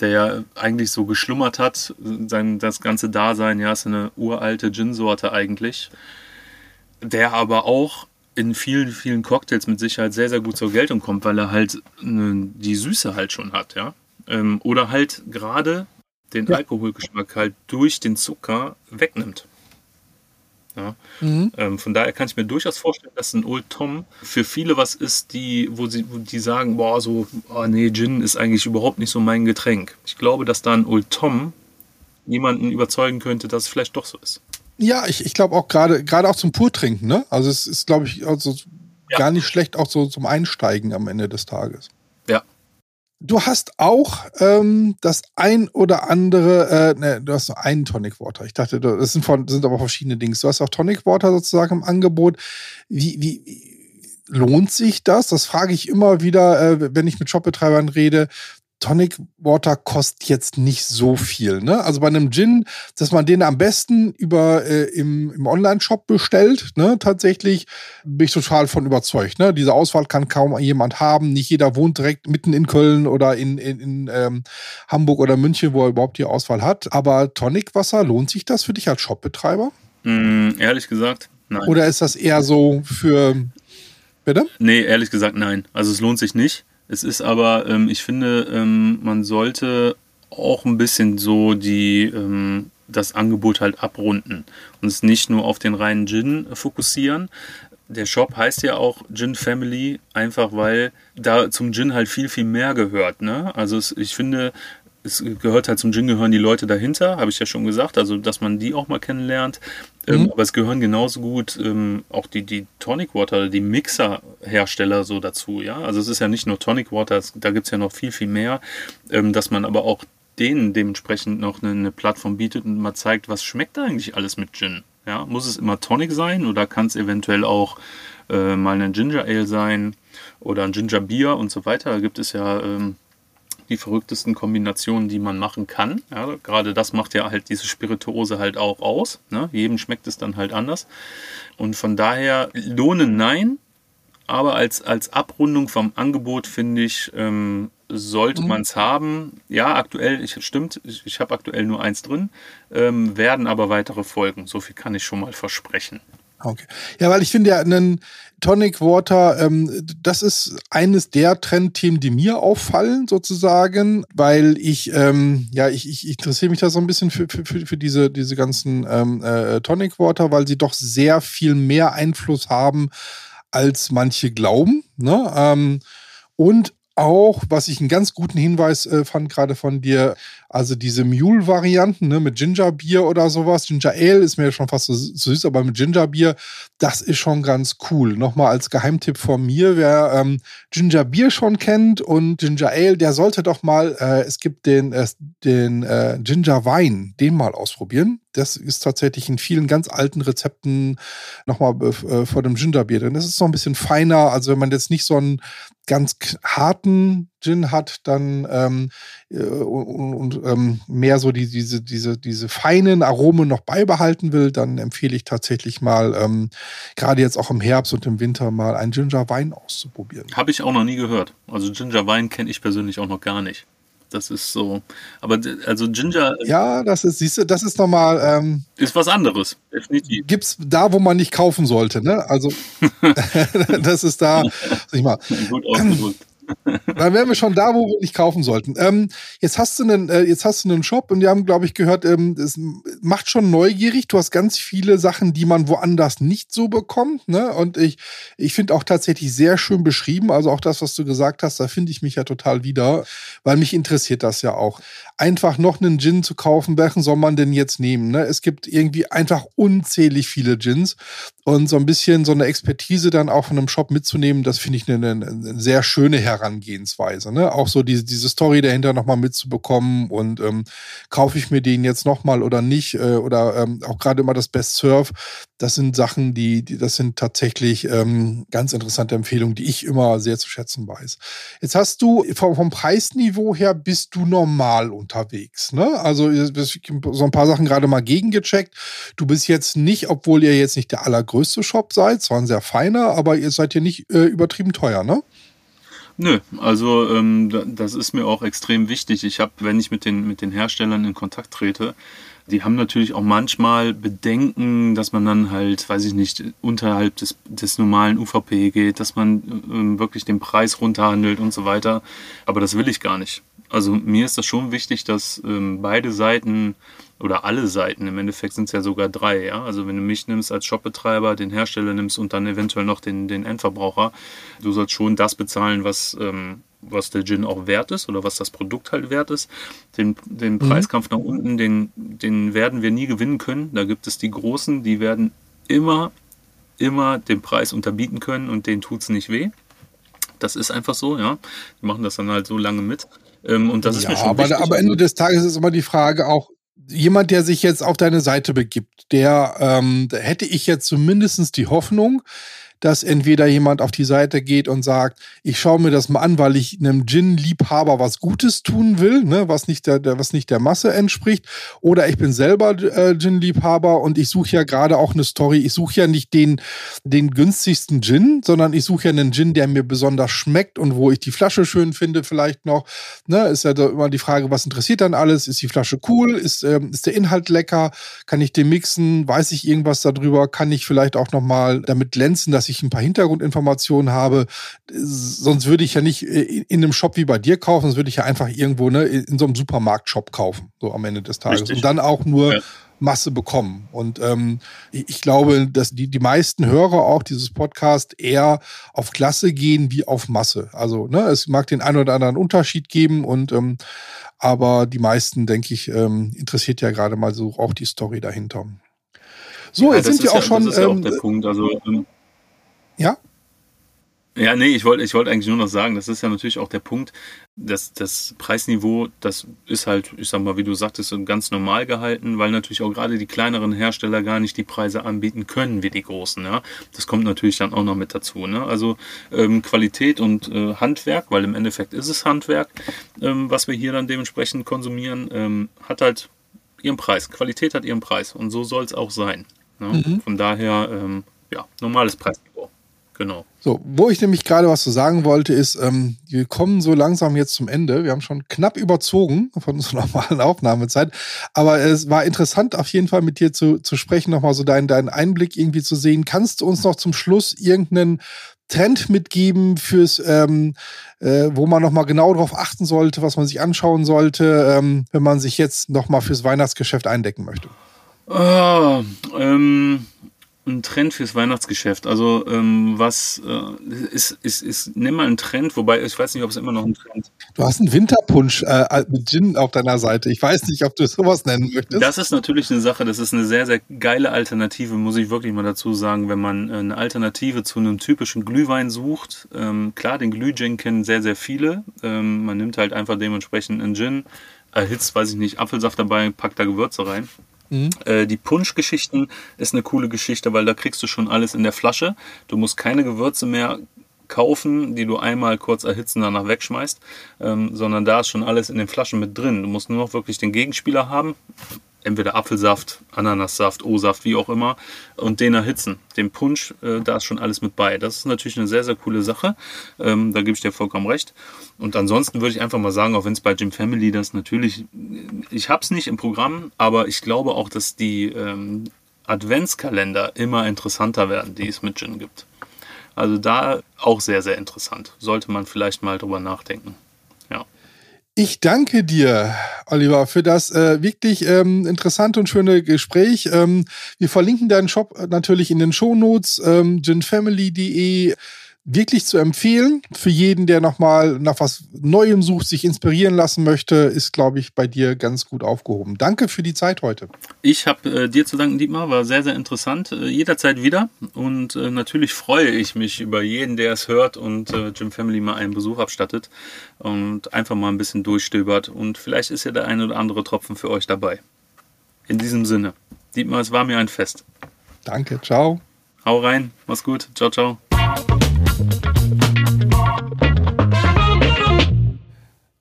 der ja eigentlich so geschlummert hat, sein, das ganze Dasein, ja, ist eine uralte Gin-Sorte eigentlich. Der aber auch in vielen, vielen Cocktails mit Sicherheit sehr, sehr gut zur Geltung kommt, weil er halt ne, die Süße halt schon hat, ja. Ähm, oder halt gerade den Ja. Alkoholgeschmack halt durch den Zucker wegnimmt. Ja. Mhm. Ähm, von daher kann ich mir durchaus vorstellen, dass ein Old Tom für viele was ist, die, wo sie, wo die sagen, boah, so, oh nee, Gin ist eigentlich überhaupt nicht so mein Getränk. Ich glaube, dass da ein Old Tom jemanden überzeugen könnte, dass es vielleicht doch so ist. Ja, ich, ich glaube auch gerade gerade auch zum Purtrinken, ne? Also es ist, glaube ich, also Ja. gar nicht schlecht auch so zum Einsteigen am Ende des Tages. Ja. Du hast auch ähm, das ein oder andere, äh, ne, du hast nur einen Tonic Water. Ich dachte, das sind, von, sind aber verschiedene Dinge. Du hast auch Tonic Water sozusagen im Angebot. Wie, wie, wie lohnt sich das? Das frage ich immer wieder, äh, wenn ich mit Shopbetreibern rede. Tonic Water kostet jetzt nicht so viel. Ne? Also bei einem Gin, dass man den am besten über äh, im, im Online-Shop bestellt, ne? tatsächlich bin ich total von überzeugt. Ne? Diese Auswahl kann kaum jemand haben. Nicht jeder wohnt direkt mitten in Köln oder in, in, in ähm, Hamburg oder München, wo er überhaupt die Auswahl hat. Aber Tonicwasser, lohnt sich das für dich als Shopbetreiber? Mm, ehrlich gesagt, nein. Oder ist das eher so für. Bitte? Nee, ehrlich gesagt, nein. Also es lohnt sich nicht. Es ist aber, ähm, ich finde, ähm, man sollte auch ein bisschen so die, ähm, das Angebot halt abrunden und es nicht nur auf den reinen Gin fokussieren. Der Shop heißt ja auch Gin Family, einfach weil da zum Gin halt viel, viel mehr gehört. Ne? Also es, ich finde, es gehört halt zum Gin gehören die Leute dahinter, habe ich ja schon gesagt, also dass man die auch mal kennenlernt. Ähm, aber es gehören genauso gut ähm, auch die, die Tonic Water, die Mixer-Hersteller so dazu, ja. Also es ist ja nicht nur Tonic Water, es, da gibt es ja noch viel, viel mehr, ähm, dass man aber auch denen dementsprechend noch eine, eine Plattform bietet und mal zeigt, was schmeckt da eigentlich alles mit Gin. Ja, muss es immer Tonic sein oder kann es eventuell auch äh, mal ein Ginger Ale sein oder ein Ginger Beer und so weiter. Da gibt es ja ähm, die verrücktesten Kombinationen, die man machen kann. Ja, gerade das macht ja halt diese Spirituose halt auch aus. Ne? Jedem schmeckt es dann halt anders. Und von daher lohnen nein, aber als, als Abrundung vom Angebot finde ich, ähm, sollte man es haben. Ja, aktuell, ich, stimmt, ich, ich habe aktuell nur eins drin, ähm, werden aber weitere folgen. So viel kann ich schon mal versprechen. Okay. Ja, weil ich finde ja, einen Tonic Water, ähm, das ist eines der Trendthemen, die mir auffallen, sozusagen, weil ich, ähm, ja, ich, ich interessiere mich da so ein bisschen für, für, für diese, diese ganzen ähm, äh, Tonic Water, weil sie doch sehr viel mehr Einfluss haben, als manche glauben. Ne? Ähm, und auch, was ich einen ganz guten Hinweis äh, fand, gerade von dir, also diese Mule-Varianten ne, mit Gingerbier oder sowas. Ginger Ale ist mir schon fast so, süß, aber mit Gingerbier, das ist schon ganz cool. Nochmal als Geheimtipp von mir, wer ähm, Gingerbier schon kennt und Ginger Ale, der sollte doch mal, äh, es gibt den, äh, den äh, Ginger Wein, den mal ausprobieren. Das ist tatsächlich in vielen ganz alten Rezepten nochmal äh, vor dem Gingerbier drin. Das ist so ein bisschen feiner. Also wenn man jetzt nicht so einen ganz harten Gin hat, dann ähm, äh, und, und ähm, mehr so die, diese, diese, diese feinen Aromen noch beibehalten will, dann empfehle ich tatsächlich mal, ähm, gerade jetzt auch im Herbst und im Winter mal einen Ginger Wein auszuprobieren. Habe ich auch noch nie gehört. Also Ginger Wein kenne ich persönlich auch noch gar nicht. Das ist so. Aber also Ginger Ja, das ist, siehst du, das ist nochmal, ähm, ist was anderes, definitiv. gibt's da, wo man nicht kaufen sollte, ne? Also das ist da, sag ich mal, Gut ausgedrückt. Dann wären wir schon da, wo wir nicht kaufen sollten. Ähm, jetzt hast du einen, äh, jetzt hast du einen Shop und wir haben, glaube ich, gehört, ähm, es macht schon neugierig. Du hast ganz viele Sachen, die man woanders nicht so bekommt. Ne? Und ich, ich finde auch tatsächlich sehr schön beschrieben. Also auch das, was du gesagt hast, da finde ich mich ja total wieder, weil mich interessiert das ja auch. Einfach noch einen Gin zu kaufen, welchen soll man denn jetzt nehmen? Ne? Es gibt irgendwie einfach unzählig viele Gins und so ein bisschen so eine Expertise dann auch von einem Shop mitzunehmen, das finde ich eine, eine, sehr schöne Herangehensweise. Ne? Auch so diese, diese Story dahinter nochmal mitzubekommen und ähm, kaufe ich mir den jetzt nochmal oder nicht äh, oder ähm, auch gerade immer das Best Surf. Das sind Sachen, die, die das sind tatsächlich ähm, ganz interessante Empfehlungen, die ich immer sehr zu schätzen weiß. Jetzt hast du vom, vom Preisniveau her bist du normal unterwegs. Ne? Also so ein paar Sachen gerade mal gegengecheckt. Du bist jetzt nicht, obwohl ihr jetzt nicht der allergrößte Shop seid, zwar ein sehr feiner, aber ihr seid ja nicht äh, übertrieben teuer, ne? Nö, also ähm, da- das ist mir auch extrem wichtig. Ich habe, wenn ich mit den, mit den Herstellern in Kontakt trete, Die haben natürlich auch manchmal Bedenken, dass man dann halt, weiß ich nicht, unterhalb des, des normalen UVP geht, dass man ähm, wirklich den Preis runterhandelt und so weiter. Aber das will ich gar nicht. Also mir ist das schon wichtig, dass ähm, beide Seiten oder alle Seiten, im Endeffekt sind es ja sogar drei, ja. Also wenn du mich nimmst als Shopbetreiber, den Hersteller nimmst und dann eventuell noch den, den Endverbraucher, du sollst schon das bezahlen, was, ähm, was der Gin auch wert ist oder was das Produkt halt wert ist. Den, den mhm. Preiskampf nach unten, den, den werden wir nie gewinnen können. Da gibt es die Großen, die werden immer, immer den Preis unterbieten können und denen tut es nicht weh. Das ist einfach so, ja. Die machen das dann halt so lange mit. Ähm, und das ja, ist mir schon aber, wichtig. Aber Ende also des Tages ist immer die Frage auch, jemand, der sich jetzt auf deine Seite begibt, der, ähm, hätte ich jetzt zumindest die Hoffnung, dass entweder jemand auf die Seite geht und sagt, ich schaue mir das mal an, weil ich einem Gin-Liebhaber was Gutes tun will, ne, was nicht der, der, was nicht der Masse entspricht, oder ich bin selber äh, Gin-Liebhaber und ich suche ja gerade auch eine Story. Ich suche ja nicht den, den günstigsten Gin, sondern ich suche ja einen Gin, der mir besonders schmeckt und wo ich die Flasche schön finde, vielleicht noch. Ne, ist ja immer die Frage, was interessiert dann alles? Ist die Flasche cool? Ist, ähm, ist der Inhalt lecker? Kann ich den mixen? Weiß ich irgendwas darüber? Kann ich vielleicht auch nochmal damit glänzen, dass ich ich ein paar Hintergrundinformationen habe. Sonst würde ich ja nicht in einem Shop wie bei dir kaufen, sonst würde ich ja einfach irgendwo ne, in so einem Supermarkt-Shop kaufen, so am Ende des Tages. Richtig. Und dann auch nur ja. Masse bekommen. Und ähm, ich glaube, dass die, die meisten Hörer auch dieses Podcast eher auf Klasse gehen wie auf Masse. Also ne, es mag den einen oder anderen Unterschied geben und ähm, aber die meisten, denke ich, ähm, interessiert ja gerade mal so auch die Story dahinter. So, ja, jetzt sind wir auch ja, schon. Das ist ja auch der ähm, Punkt. Also ähm, ja? Ja, nee, ich wollte ich wollte eigentlich nur noch sagen, das ist ja natürlich auch der Punkt, dass das Preisniveau, das ist halt, ich sag mal, wie du sagtest, ganz normal gehalten, weil natürlich auch gerade die kleineren Hersteller gar nicht die Preise anbieten können wie die großen. Ja? Das kommt natürlich dann auch noch mit dazu. Ne? Also ähm, Qualität und äh, Handwerk, weil im Endeffekt ist es Handwerk, ähm, was wir hier dann dementsprechend konsumieren, ähm, hat halt ihren Preis. Qualität hat ihren Preis und so soll es auch sein. Ne? Mhm. Von daher, ähm, ja, normales Preisniveau. Genau. So, wo ich nämlich gerade was zu sagen wollte, ist, ähm, wir kommen so langsam jetzt zum Ende. Wir haben schon knapp überzogen von unserer normalen Aufnahmezeit. Aber es war interessant, auf jeden Fall mit dir zu, zu sprechen, nochmal so deinen, deinen Einblick irgendwie zu sehen. Kannst du uns noch zum Schluss irgendeinen Trend mitgeben fürs, ähm, äh, wo man nochmal genau darauf achten sollte, was man sich anschauen sollte, ähm, wenn man sich jetzt nochmal fürs Weihnachtsgeschäft eindecken möchte? Oh, ähm, ein Trend fürs Weihnachtsgeschäft. Also ähm, was äh, ist, ist, ist, nimm mal einen Trend, wobei ich weiß nicht, ob es immer noch ein Trend Du hast einen Winterpunsch äh, mit Gin auf deiner Seite. Ich weiß nicht, ob du sowas nennen möchtest. Das ist natürlich eine Sache, das ist eine sehr, sehr geile Alternative, muss ich wirklich mal dazu sagen, wenn man äh, eine Alternative zu einem typischen Glühwein sucht. Ähm, klar, den Glühgin kennen sehr, sehr viele. Ähm, man nimmt halt einfach dementsprechend einen Gin, erhitzt, weiß ich nicht, Apfelsaft dabei, packt da Gewürze rein. Äh, die Punschgeschichten ist eine coole Geschichte, weil da kriegst du schon alles in der Flasche. Du musst keine Gewürze mehr kaufen, die du einmal kurz erhitzen danach wegschmeißt, ähm, sondern da ist schon alles in den Flaschen mit drin. Du musst nur noch wirklich den Gegenspieler haben, entweder Apfelsaft, Ananassaft, O-Saft, wie auch immer, und den erhitzen. Den Punsch, äh, da ist schon alles mit bei. Das ist natürlich eine sehr, sehr coole Sache. Ähm, da gebe ich dir vollkommen recht. Und ansonsten würde ich einfach mal sagen, auch wenn es bei Jim Family das natürlich, ich habe es nicht im Programm, aber ich glaube auch, dass die ähm, Adventskalender immer interessanter werden, die es mit Gin gibt. Also da auch sehr, sehr interessant. Sollte man vielleicht mal drüber nachdenken. Ich danke dir, Oliver, für das äh, wirklich ähm, interessante und schöne Gespräch. Ähm, wir verlinken deinen Shop natürlich in den Shownotes, ähm, ginfamily.de wirklich zu empfehlen. Für jeden, der nochmal nach was Neuem sucht, sich inspirieren lassen möchte, ist, glaube ich, bei dir ganz gut aufgehoben. Danke für die Zeit heute. Ich habe äh, dir zu danken, Dietmar. War sehr, sehr interessant. Äh, jederzeit wieder. Und äh, natürlich freue ich mich über jeden, der es hört und äh, Jim Family mal einen Besuch abstattet und einfach mal ein bisschen durchstöbert. Und vielleicht ist ja der eine oder andere Tropfen für euch dabei. In diesem Sinne. Dietmar, es war mir ein Fest. Danke, ciao. Hau rein, mach's gut. Ciao, ciao.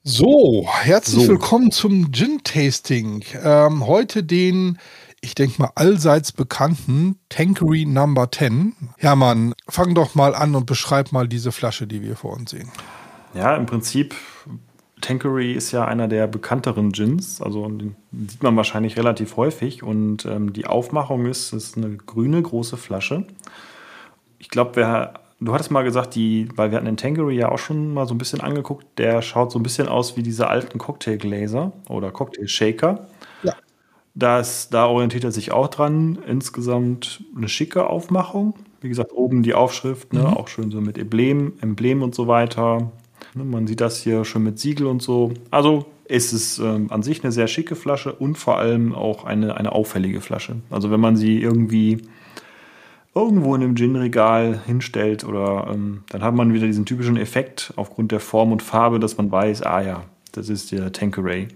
So, herzlich so. willkommen zum Gin-Tasting. Ähm, heute den, ich denke mal, allseits bekannten Tankery Number 10. Hermann, fang doch mal an und beschreib mal diese Flasche, die wir vor uns sehen. Ja, im Prinzip Tanqueray ist ja einer der bekannteren Gins, also den sieht man wahrscheinlich relativ häufig. Und ähm, die Aufmachung ist, ist eine grüne große Flasche. Ich glaube, wer du hattest mal gesagt, die, weil wir hatten den Tanqueray ja auch schon mal so ein bisschen angeguckt, der schaut so ein bisschen aus wie diese alten Cocktailgläser oder Cocktail-Shaker. Ja. Das, da orientiert er sich auch dran. Insgesamt eine schicke Aufmachung. Wie gesagt, oben die Aufschrift, ne, Mhm. auch schön so mit Emblem, Emblem und so weiter. Ne, man sieht das hier schon mit Siegel und so. Also ist es ähm, an sich eine sehr schicke Flasche und vor allem auch eine, eine auffällige Flasche. Also wenn man sie irgendwie irgendwo in einem Gin-Regal hinstellt oder ähm, dann hat man wieder diesen typischen Effekt aufgrund der Form und Farbe, dass man weiß, ah ja, das ist der Tanqueray.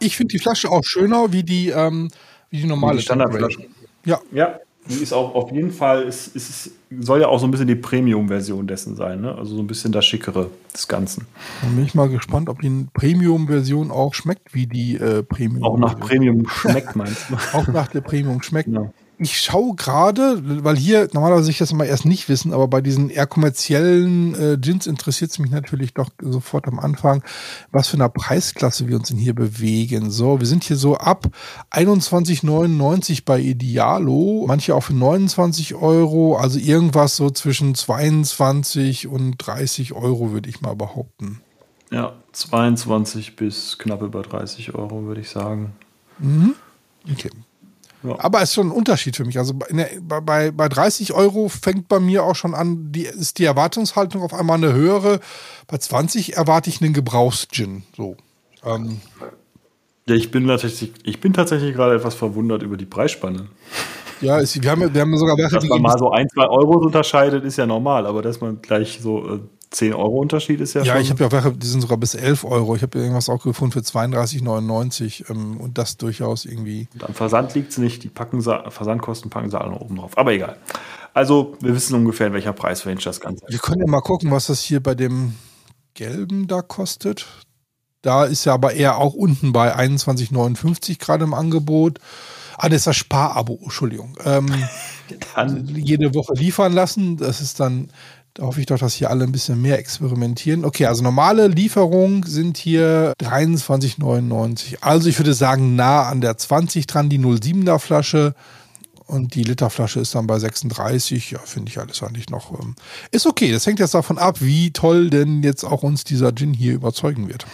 Ich finde die Flasche auch schöner wie die, ähm, wie die normale Die Standardflasche. Ja, Ja, die ist auch auf jeden Fall, ist, ist, soll ja auch so ein bisschen die Premium-Version dessen sein, ne? Also so ein bisschen das Schickere des Ganzen. dann bin ich mal gespannt, ob die Premium-Version auch schmeckt wie die äh, Premium. Auch nach Premium schmeckt, meinst du? auch nach der Premium schmeckt. Ja. Ich schaue gerade, weil hier normalerweise ich das immer erst nicht wissen, aber bei diesen eher kommerziellen äh, Gins interessiert es mich natürlich doch sofort am Anfang, was für eine Preisklasse wir uns denn hier bewegen. So, wir sind hier so ab 21,99 bei Idealo, manche auch für 29 Euro, also irgendwas so zwischen 22 und 30 Euro würde ich mal behaupten. Ja, 22 bis knapp über 30 Euro, würde ich sagen. Okay. Ja. Aber es ist schon ein Unterschied für mich. Also der, bei- bei, bei 30 Euro fängt bei mir auch schon an, die, ist die Erwartungshaltung auf einmal eine höhere. Bei 20 erwarte ich einen Gebrauchsgin. So. Ähm, Ja, ich bin tatsächlich, ich bin tatsächlich gerade etwas verwundert über die Preisspanne. ja, ist, wir, haben, wir haben sogar welche, Dass man mal so ein, zwei Euro unterscheidet, ist ja normal, aber dass man gleich so äh, 10 Euro Unterschied ist ja, ja, schon. ich habe ja welche, die sind sogar bis 11 Euro. Ich habe irgendwas auch gefunden für 32,99 ähm, und das durchaus irgendwie. Und am Versand liegt es nicht, die packen Versandkosten packen sie alle noch oben drauf. Aber egal. Also, wir wissen ungefähr, in welcher Preisrange das Ganze ist. Wir können ja mal gucken, was das hier bei dem gelben da kostet. Da ist ja aber eher auch unten bei 21,59 gerade im Angebot. Ah, das ist das Sparabo, Entschuldigung. Ähm, jede Woche liefern lassen. Das ist dann, da hoffe ich doch, dass hier alle ein bisschen mehr experimentieren. Okay, also normale Lieferung sind hier 23,99. Also ich würde sagen, nah an der 20 dran, die 07er Flasche. Und die Literflasche ist dann bei 36. Ja, finde ich alles eigentlich noch. Ähm, ist okay. Das hängt jetzt davon ab, wie toll denn jetzt auch uns dieser Gin hier überzeugen wird.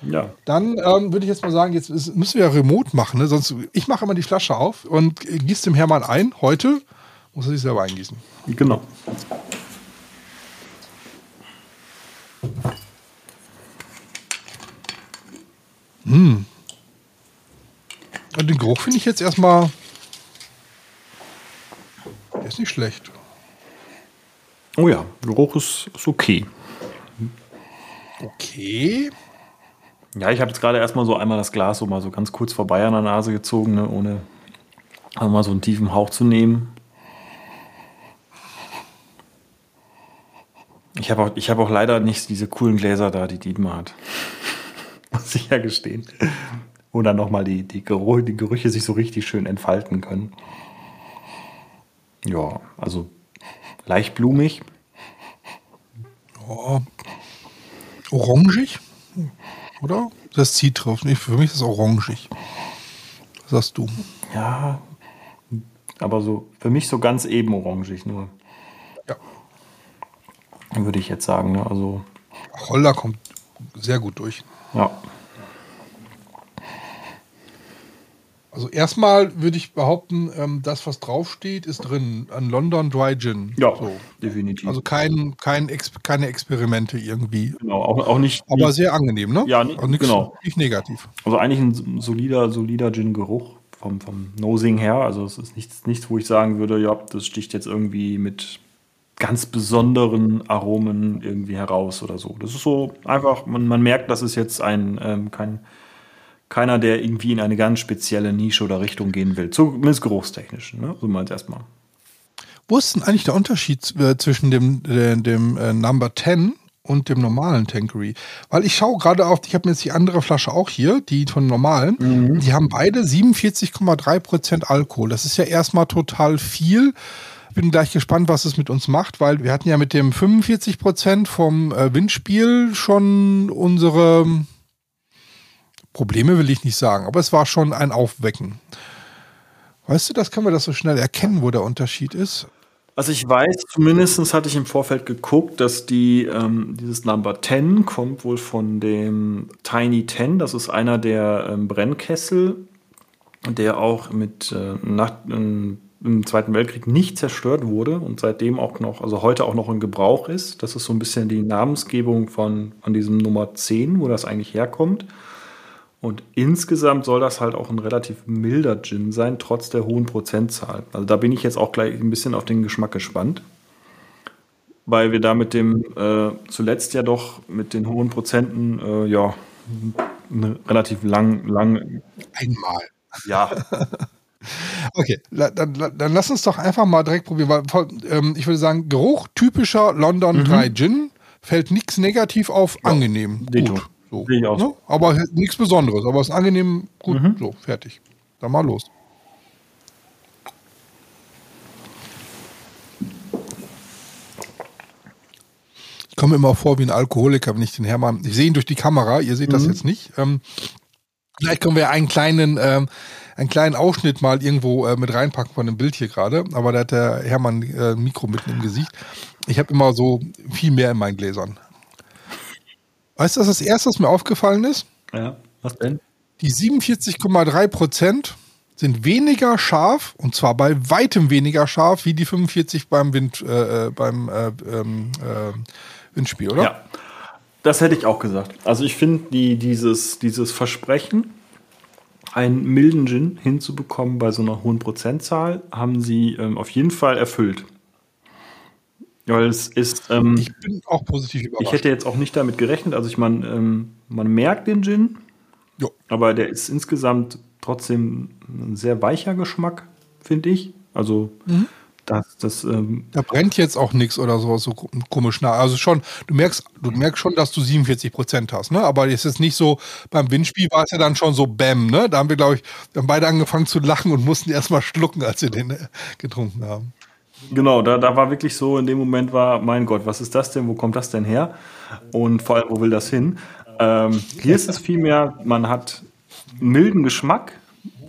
ja, Dann ähm, würde ich jetzt mal sagen, jetzt ist, müssen wir ja remote machen. Ne? Sonst, ich mache immer die Flasche auf und gieße dem Hermann ein. Heute muss er sich selber eingießen. genau. Und den Geruch finde ich jetzt erstmal. Der ist nicht schlecht. Oh ja, Geruch ist, ist okay. Okay. Ja, ich habe jetzt gerade erstmal so einmal das Glas so mal so ganz kurz vorbei an der Nase gezogen, ne, ohne also mal so einen tiefen Hauch zu nehmen. Ich habe auch, ich hab auch leider nicht diese coolen Gläser da, die Dietmar hat. Muss ich ja gestehen. Wo dann nochmal die, die, Gerü die Gerüche sich so richtig schön entfalten können. Ja, also leicht blumig. Oh. Orangig? Oder? Das zieht drauf. Nee, für mich ist es orangig. Was sagst du? Ja, aber so für mich so ganz eben orangig nur. Würde ich jetzt sagen. Ne? Also, Holder kommt sehr gut durch. ja. Also erstmal würde ich behaupten, ähm, das, was draufsteht, ist drin. Ein London Dry Gin. Ja, So. definitiv. Also kein, kein Ex keine Experimente irgendwie. genau, auch, auch nicht. Aber sehr angenehm, ne? Ja, nicht- also nix, genau. nicht negativ. also eigentlich ein solider, solider Gin-Geruch vom, vom Nosing her. Also es ist nichts, nichts, wo ich sagen würde, ja, das sticht jetzt irgendwie mit ganz besonderen Aromen irgendwie heraus oder so. Das ist so einfach, man, man merkt, das ist jetzt ein ähm, kein, keiner, der irgendwie in eine ganz spezielle Nische oder Richtung gehen will. Zumindest geruchstechnisch, ne? So mal erstmal. Wo ist denn eigentlich der Unterschied äh, zwischen dem, äh, dem äh, Number 10 und dem normalen Tankery? Weil ich schaue gerade auf, ich habe jetzt die andere Flasche auch hier, die von normalen. Die haben beide 47,3% Alkohol. Das ist ja erstmal total viel. Bin gleich gespannt, was es mit uns macht, weil wir hatten ja mit dem 45 Prozent vom äh, Windspiel schon unsere Probleme, will ich nicht sagen, aber es war schon ein Aufwecken. Weißt du, das können wir das so schnell erkennen, wo der Unterschied ist? Also ich weiß, zumindest hatte ich im Vorfeld geguckt, dass die, ähm, dieses Number 10 kommt wohl von dem Tiny 10. Das ist einer der ähm, Brennkessel, der auch mit äh, nach, ähm, im Zweiten Weltkrieg nicht zerstört wurde und seitdem auch noch, also heute auch noch in Gebrauch ist. Das ist so ein bisschen die Namensgebung von, von diesem Nummer 10, wo das eigentlich herkommt. Und insgesamt soll das halt auch ein relativ milder Gin sein, trotz der hohen Prozentzahl. Also da bin ich jetzt auch gleich ein bisschen auf den Geschmack gespannt. Weil wir da mit dem äh, zuletzt ja doch mit den hohen Prozenten, äh, ja, relativ lang, lang. Einmal. Ja. okay, dann, dann, lass uns doch einfach mal direkt probieren. Weil, ähm, ich würde sagen, Geruch typischer London mhm. 3 Gin fällt nichts negativ auf, ja, angenehm. Gut. So, ne? Aber nichts Besonderes, aber es ist angenehm gut. Mhm. So, fertig. Dann mal los. Ich komme immer vor wie ein Alkoholiker, wenn ich den Hermann. Ich sehe ihn durch die Kamera, ihr seht mhm. das jetzt nicht. Ähm, vielleicht können wir einen kleinen, ähm, einen kleinen Ausschnitt mal irgendwo äh, mit reinpacken von dem Bild hier gerade. Aber da hat der Hermann äh, ein Mikro mitten im Gesicht. Ich habe immer so viel mehr in meinen Gläsern. Weißt du, was das erste, was mir aufgefallen ist? Ja, was denn? Die 47,3 Prozent sind weniger scharf und zwar bei weitem weniger scharf wie die 45 beim Wind äh, äh, beim äh, ähm, äh, Windspiel, oder? Ja, das hätte ich auch gesagt. Also ich finde die, dieses, dieses Versprechen, einen milden Gin hinzubekommen bei so einer hohen Prozentzahl, haben sie ähm, auf jeden Fall erfüllt. Weil es ist. Ähm, ich bin auch positiv überrascht. Ich hätte jetzt auch nicht damit gerechnet. Also, ich meine, ähm, man merkt den Gin, jo. aber der ist insgesamt trotzdem ein sehr weicher Geschmack, finde ich. Also, mhm. Das. das ähm, da brennt jetzt auch nichts oder so, so komisch nah. Also, schon, du merkst, du merkst schon, dass du 47 Prozent hast, ne? Aber es ist nicht so, beim Windspiel war es ja dann schon so Bäm, ne? Da haben wir, glaube ich, wir haben beide angefangen zu lachen und mussten erstmal schlucken, als wir den äh, getrunken haben. Genau, da, da war wirklich so, in dem Moment war, mein Gott, was ist das denn, wo kommt das denn her? Und vor allem, wo will das hin? Ähm, hier ist es vielmehr, man hat milden Geschmack,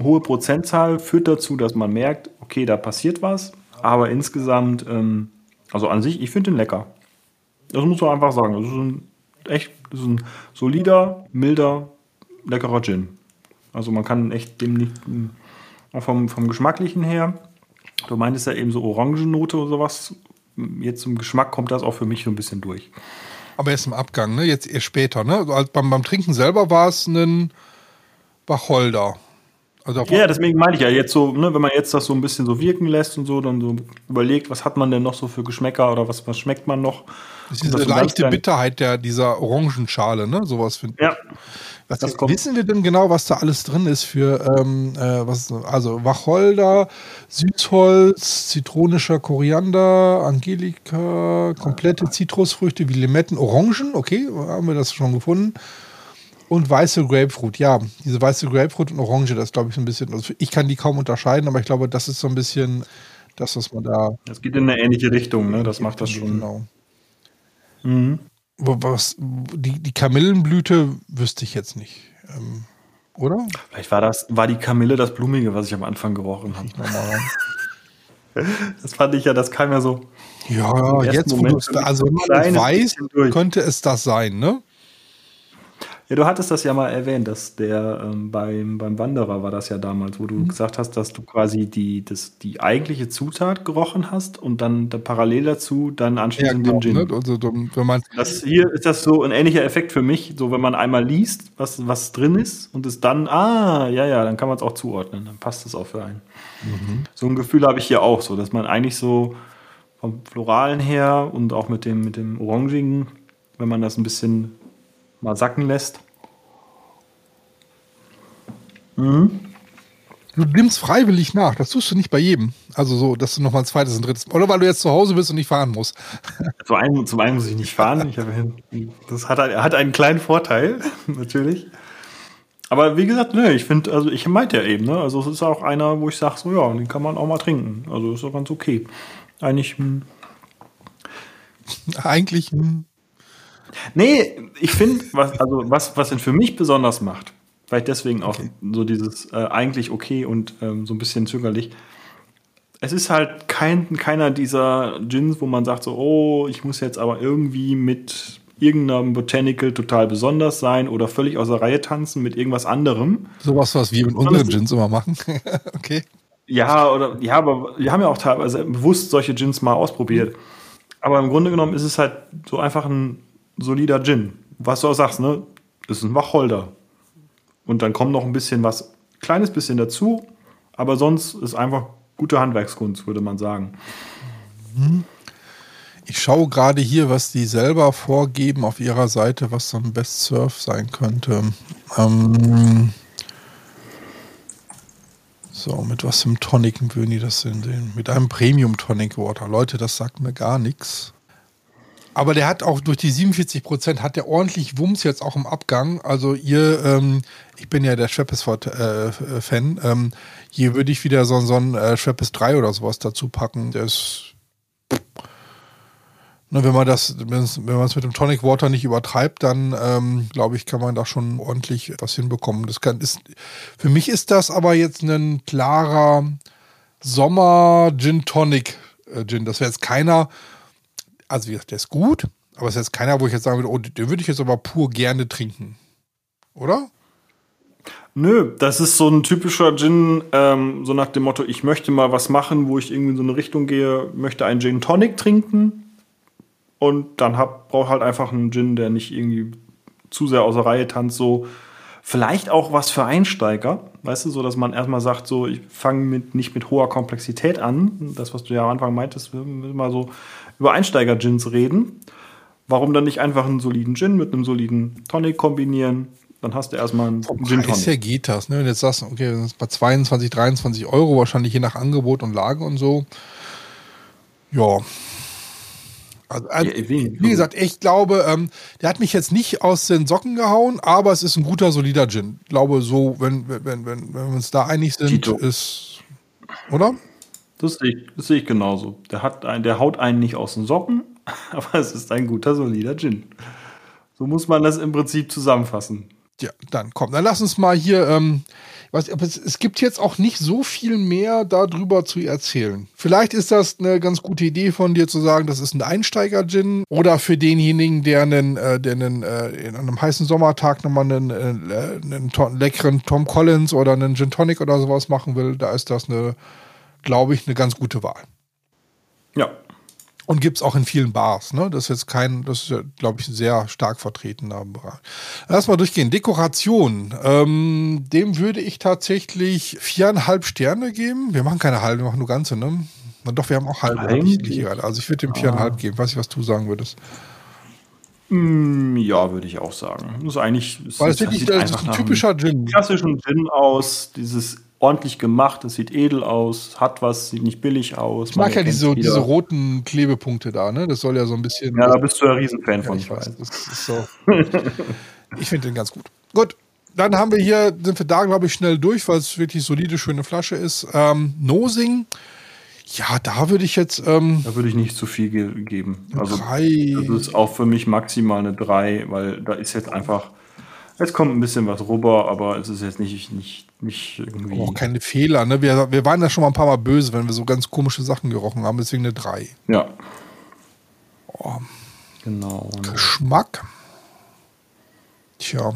hohe Prozentzahl führt dazu, dass man merkt, okay, da passiert was, aber insgesamt, ähm, also an sich, ich finde den lecker. Das muss man einfach sagen. Das ist ein echt, das ist ein solider, milder, leckerer Gin. Also man kann echt dem nicht, auch vom, vom Geschmacklichen her, Du meintest ja eben so Orangennote oder sowas. Jetzt zum Geschmack kommt das auch für mich so ein bisschen durch. Aber erst im Abgang, ne? Jetzt eher später, ne? Also beim, beim Trinken selber war es ein Wacholder. Also ja, deswegen meine ich ja jetzt so, ne, wenn man jetzt das so ein bisschen so wirken lässt und so, dann so überlegt, was hat man denn noch so für Geschmäcker oder was, was schmeckt man noch? Das ist diese das leichte Bitterheit der, dieser Orangenschale, ne? Sowas finde ich. Ja. Was, wissen wir denn genau, was da alles drin ist für ähm, äh, was, also Wacholder, Süßholz, zitronischer Koriander, Angelika, komplette Zitrusfrüchte wie Limetten, Orangen, okay, haben wir das schon gefunden. Und weiße Grapefruit, ja, diese weiße Grapefruit und Orange, das glaube ich so ein bisschen, also ich kann die kaum unterscheiden, aber ich glaube, das ist so ein bisschen das, was man da. Das geht in eine ähnliche Richtung, ne? Das macht das schon. Genau. Mhm was, die, die Kamillenblüte wüsste ich jetzt nicht. Ähm, oder? Vielleicht war das, war die Kamille das Blumige, was ich am Anfang gerochen habe. das fand ich ja, das kam ja so. Ja, jetzt, wo du es, also wenn man weiß, könnte es das sein, ne? Ja, du hattest das ja mal erwähnt, dass der ähm, beim, beim Wanderer war das ja damals, wo du mhm. gesagt hast, dass du quasi die, das, die eigentliche Zutat gerochen hast und dann da parallel dazu dann anschließend ja, genau, den Gin. Ne? Also, wenn man das hier ist das so ein ähnlicher Effekt für mich, so wenn man einmal liest, was, was drin ist und es dann, ah, ja, ja, dann kann man es auch zuordnen, dann passt es auch für einen. Mhm. So ein Gefühl habe ich hier auch so, dass man eigentlich so vom Floralen her und auch mit dem, mit dem Orangigen, wenn man das ein bisschen mal sacken lässt. Mhm. Du nimmst freiwillig nach, das tust du nicht bei jedem. Also so, dass du nochmal ein zweites und drittes. Oder weil du jetzt zu Hause bist und nicht fahren musst. Zum einen, zum einen muss ich nicht fahren. Ich habe, das hat, hat einen kleinen Vorteil, natürlich. Aber wie gesagt, ne, ich finde, also ich meinte ja eben, ne, also es ist auch einer, wo ich sage, so ja, den kann man auch mal trinken. Also ist auch ganz okay. Eigentlich. Hm. Eigentlich. Hm. Nee, ich finde, was, also was, was ihn für mich besonders macht, vielleicht deswegen auch okay. so dieses äh, eigentlich okay und ähm, so ein bisschen zögerlich. Es ist halt kein, keiner dieser Gins, wo man sagt so, oh, ich muss jetzt aber irgendwie mit irgendeinem Botanical total besonders sein oder völlig aus der Reihe tanzen mit irgendwas anderem. Sowas, was wir mit unseren Gins immer machen. okay. Ja, oder ja, aber wir haben ja auch teilweise bewusst solche Gins mal ausprobiert. Aber im Grunde genommen ist es halt so einfach ein solider Gin. Was du auch sagst, ne? Ist ein Wacholder. Und dann kommt noch ein bisschen was, kleines bisschen dazu, aber sonst ist einfach gute Handwerkskunst, würde man sagen. Ich schaue gerade hier, was die selber vorgeben auf ihrer Seite, was so ein Best Surf sein könnte. Ähm so, mit was einem Tonic würden die das denn sehen? Mit einem Premium Tonic Water. Leute, das sagt mir gar nichts. Aber der hat auch durch die 47 Prozent hat der ordentlich Wumms jetzt auch im Abgang. Also ihr, ähm, ich bin ja der Schweppes-Fan, äh, ähm, hier würde ich wieder so, so ein äh, Schweppes 3 oder sowas dazu packen. Der ist, ne, wenn man das, wenn man es mit dem Tonic Water nicht übertreibt, dann ähm, glaube ich, kann man da schon ordentlich was hinbekommen. Das kann, ist, für mich ist das aber jetzt ein klarer Sommer Gin Tonic äh, Gin. Das wäre jetzt keiner, also der ist gut, aber es ist jetzt keiner, wo ich jetzt sagen würde, oh, den würde ich jetzt aber pur gerne trinken. Oder? Nö, das ist so ein typischer Gin, ähm, so nach dem Motto, ich möchte mal was machen, wo ich irgendwie in so eine Richtung gehe, möchte einen Gin Tonic trinken und dann hab, brauche halt einfach einen Gin, der nicht irgendwie zu sehr außer Reihe tanzt, so vielleicht auch was für Einsteiger, weißt du, so dass man erstmal sagt, so ich fange mit nicht mit hoher Komplexität an, das was du ja am Anfang meintest, mal so über Einsteiger-Gins reden. Warum dann nicht einfach einen soliden Gin mit einem soliden Tonic kombinieren? Dann hast du erstmal einen Vom Gin Tonic. her geht das, ne? Wenn du jetzt sagst, okay, das ist bei 22, 23 Euro, wahrscheinlich je nach Angebot und Lage und so. Ja. Also, also, wie gesagt, ich glaube, ähm, der hat mich jetzt nicht aus den Socken gehauen, aber es ist ein guter, solider Gin. Ich glaube, so, wenn, wenn, wenn, wenn wir uns da einig sind, Tito. ist. Oder? Das sehe ich, das sehe ich genauso. Der, hat ein, der haut einen nicht aus den Socken, aber es ist ein guter, solider Gin. So muss man das im Prinzip zusammenfassen. Ja, dann komm, dann lass uns mal hier. Ähm, was, es, es gibt jetzt auch nicht so viel mehr darüber zu erzählen. Vielleicht ist das eine ganz gute Idee von dir zu sagen, das ist ein Einsteiger-Gin oder für denjenigen, der einen, äh, der einen äh, in einem heißen Sommertag nochmal einen, äh, einen leckeren Tom Collins oder einen Gin Tonic oder sowas machen will, da ist das eine glaube ich, eine ganz gute Wahl. Ja. Und gibt es auch in vielen Bars. Ne? Das ist jetzt kein, das ist, glaube ich, ein sehr stark vertretener Bereich. Lass mal durchgehen. Dekoration. Ähm, dem würde ich tatsächlich viereinhalb Sterne geben. Wir machen keine halbe, wir machen nur ganze, ne? Na doch, wir haben auch halbe. Also ich würde dem viereinhalb ah. geben. Weiß ich, was du sagen würdest. Mm, ja, würde ich auch sagen. Das ist eigentlich. Weil es wirklich das ist ein typischer Gin. Klassischen Gin aus, dieses ordentlich gemacht, es sieht edel aus, hat was, sieht nicht billig aus. Ich mag ja diese, diese roten Klebepunkte da, ne? Das soll ja so ein bisschen. Ja, da bist du ja Riesenfan ja, von. Ich weiß. So. ich finde den ganz gut. Gut. Dann haben wir hier, sind wir da, glaube ich, schnell durch, weil es wirklich solide, schöne Flasche ist. Ähm, Nosing. Ja, da würde ich jetzt. Ähm, da würde ich nicht zu viel ge geben. Also, drei. das ist auch für mich maximal eine 3, weil da ist jetzt einfach Jetzt kommt ein bisschen was rüber, aber es ist jetzt nicht, nicht, nicht irgendwie. Auch keine Fehler, ne? Wir, wir waren ja schon mal ein paar Mal böse, wenn wir so ganz komische Sachen gerochen haben, deswegen eine 3. Ja. Oh. Genau. Geschmack. Tja.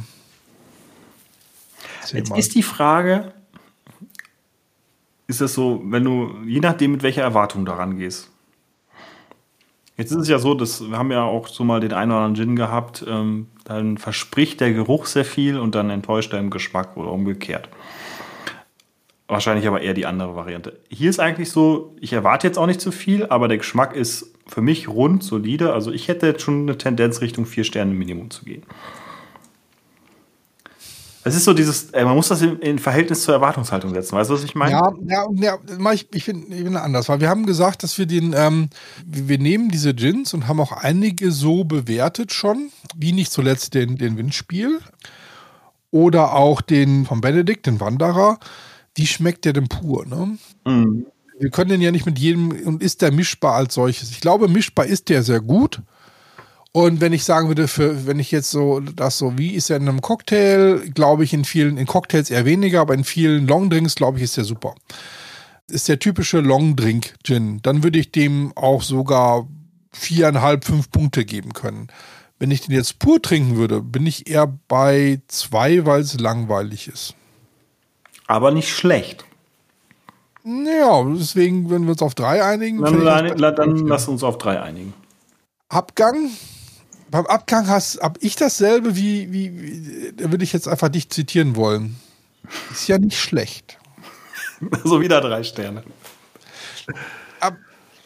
Jetzt mal. ist die Frage, ist das so, wenn du, je nachdem, mit welcher Erwartung daran gehst. Jetzt ist es ja so, dass wir haben ja auch so mal den einen oder anderen Gin gehabt, ähm, dann verspricht der Geruch sehr viel und dann enttäuscht er im Geschmack oder umgekehrt. Wahrscheinlich aber eher die andere Variante. Hier ist eigentlich so, ich erwarte jetzt auch nicht zu viel, aber der Geschmack ist für mich rund, solide. Also ich hätte jetzt schon eine Tendenz Richtung vier Sterne Minimum zu gehen. Es ist so dieses, ey, man muss das in, in, Verhältnis zur Erwartungshaltung setzen. Weißt du, was ich meine? Ja, ja, ja ich, ich finde ich find anders, weil wir haben gesagt, dass wir den, ähm, wir nehmen diese Gins und haben auch einige so bewertet schon, wie nicht zuletzt den, den Windspiel oder auch den von Benedikt, den Wanderer. Wie schmeckt der denn pur, ne? Mhm. wir können den ja nicht mit jedem, und ist der mischbar als solches? Ich glaube, mischbar ist der sehr gut. Und wenn ich sagen würde, für, wenn ich jetzt so, das so, wie ist er in einem Cocktail, glaube ich in vielen, in Cocktails eher weniger, aber in vielen Longdrinks, glaube ich, ist der super. Ist der typische Longdrink Gin. Dann würde ich dem auch sogar viereinhalb, fünf Punkte geben können. Wenn ich den jetzt pur trinken würde, bin ich eher bei zwei, weil es langweilig ist. Aber nicht schlecht. Ja, deswegen, wenn wir uns auf drei einigen. Dann, dann, dann lass uns auf drei einigen. Abgang. Beim Abgang hast, hab ich dasselbe wie, wie, wie da würde ich jetzt einfach dich zitieren wollen. Ist ja nicht schlecht. Also wieder drei Sterne. Ab,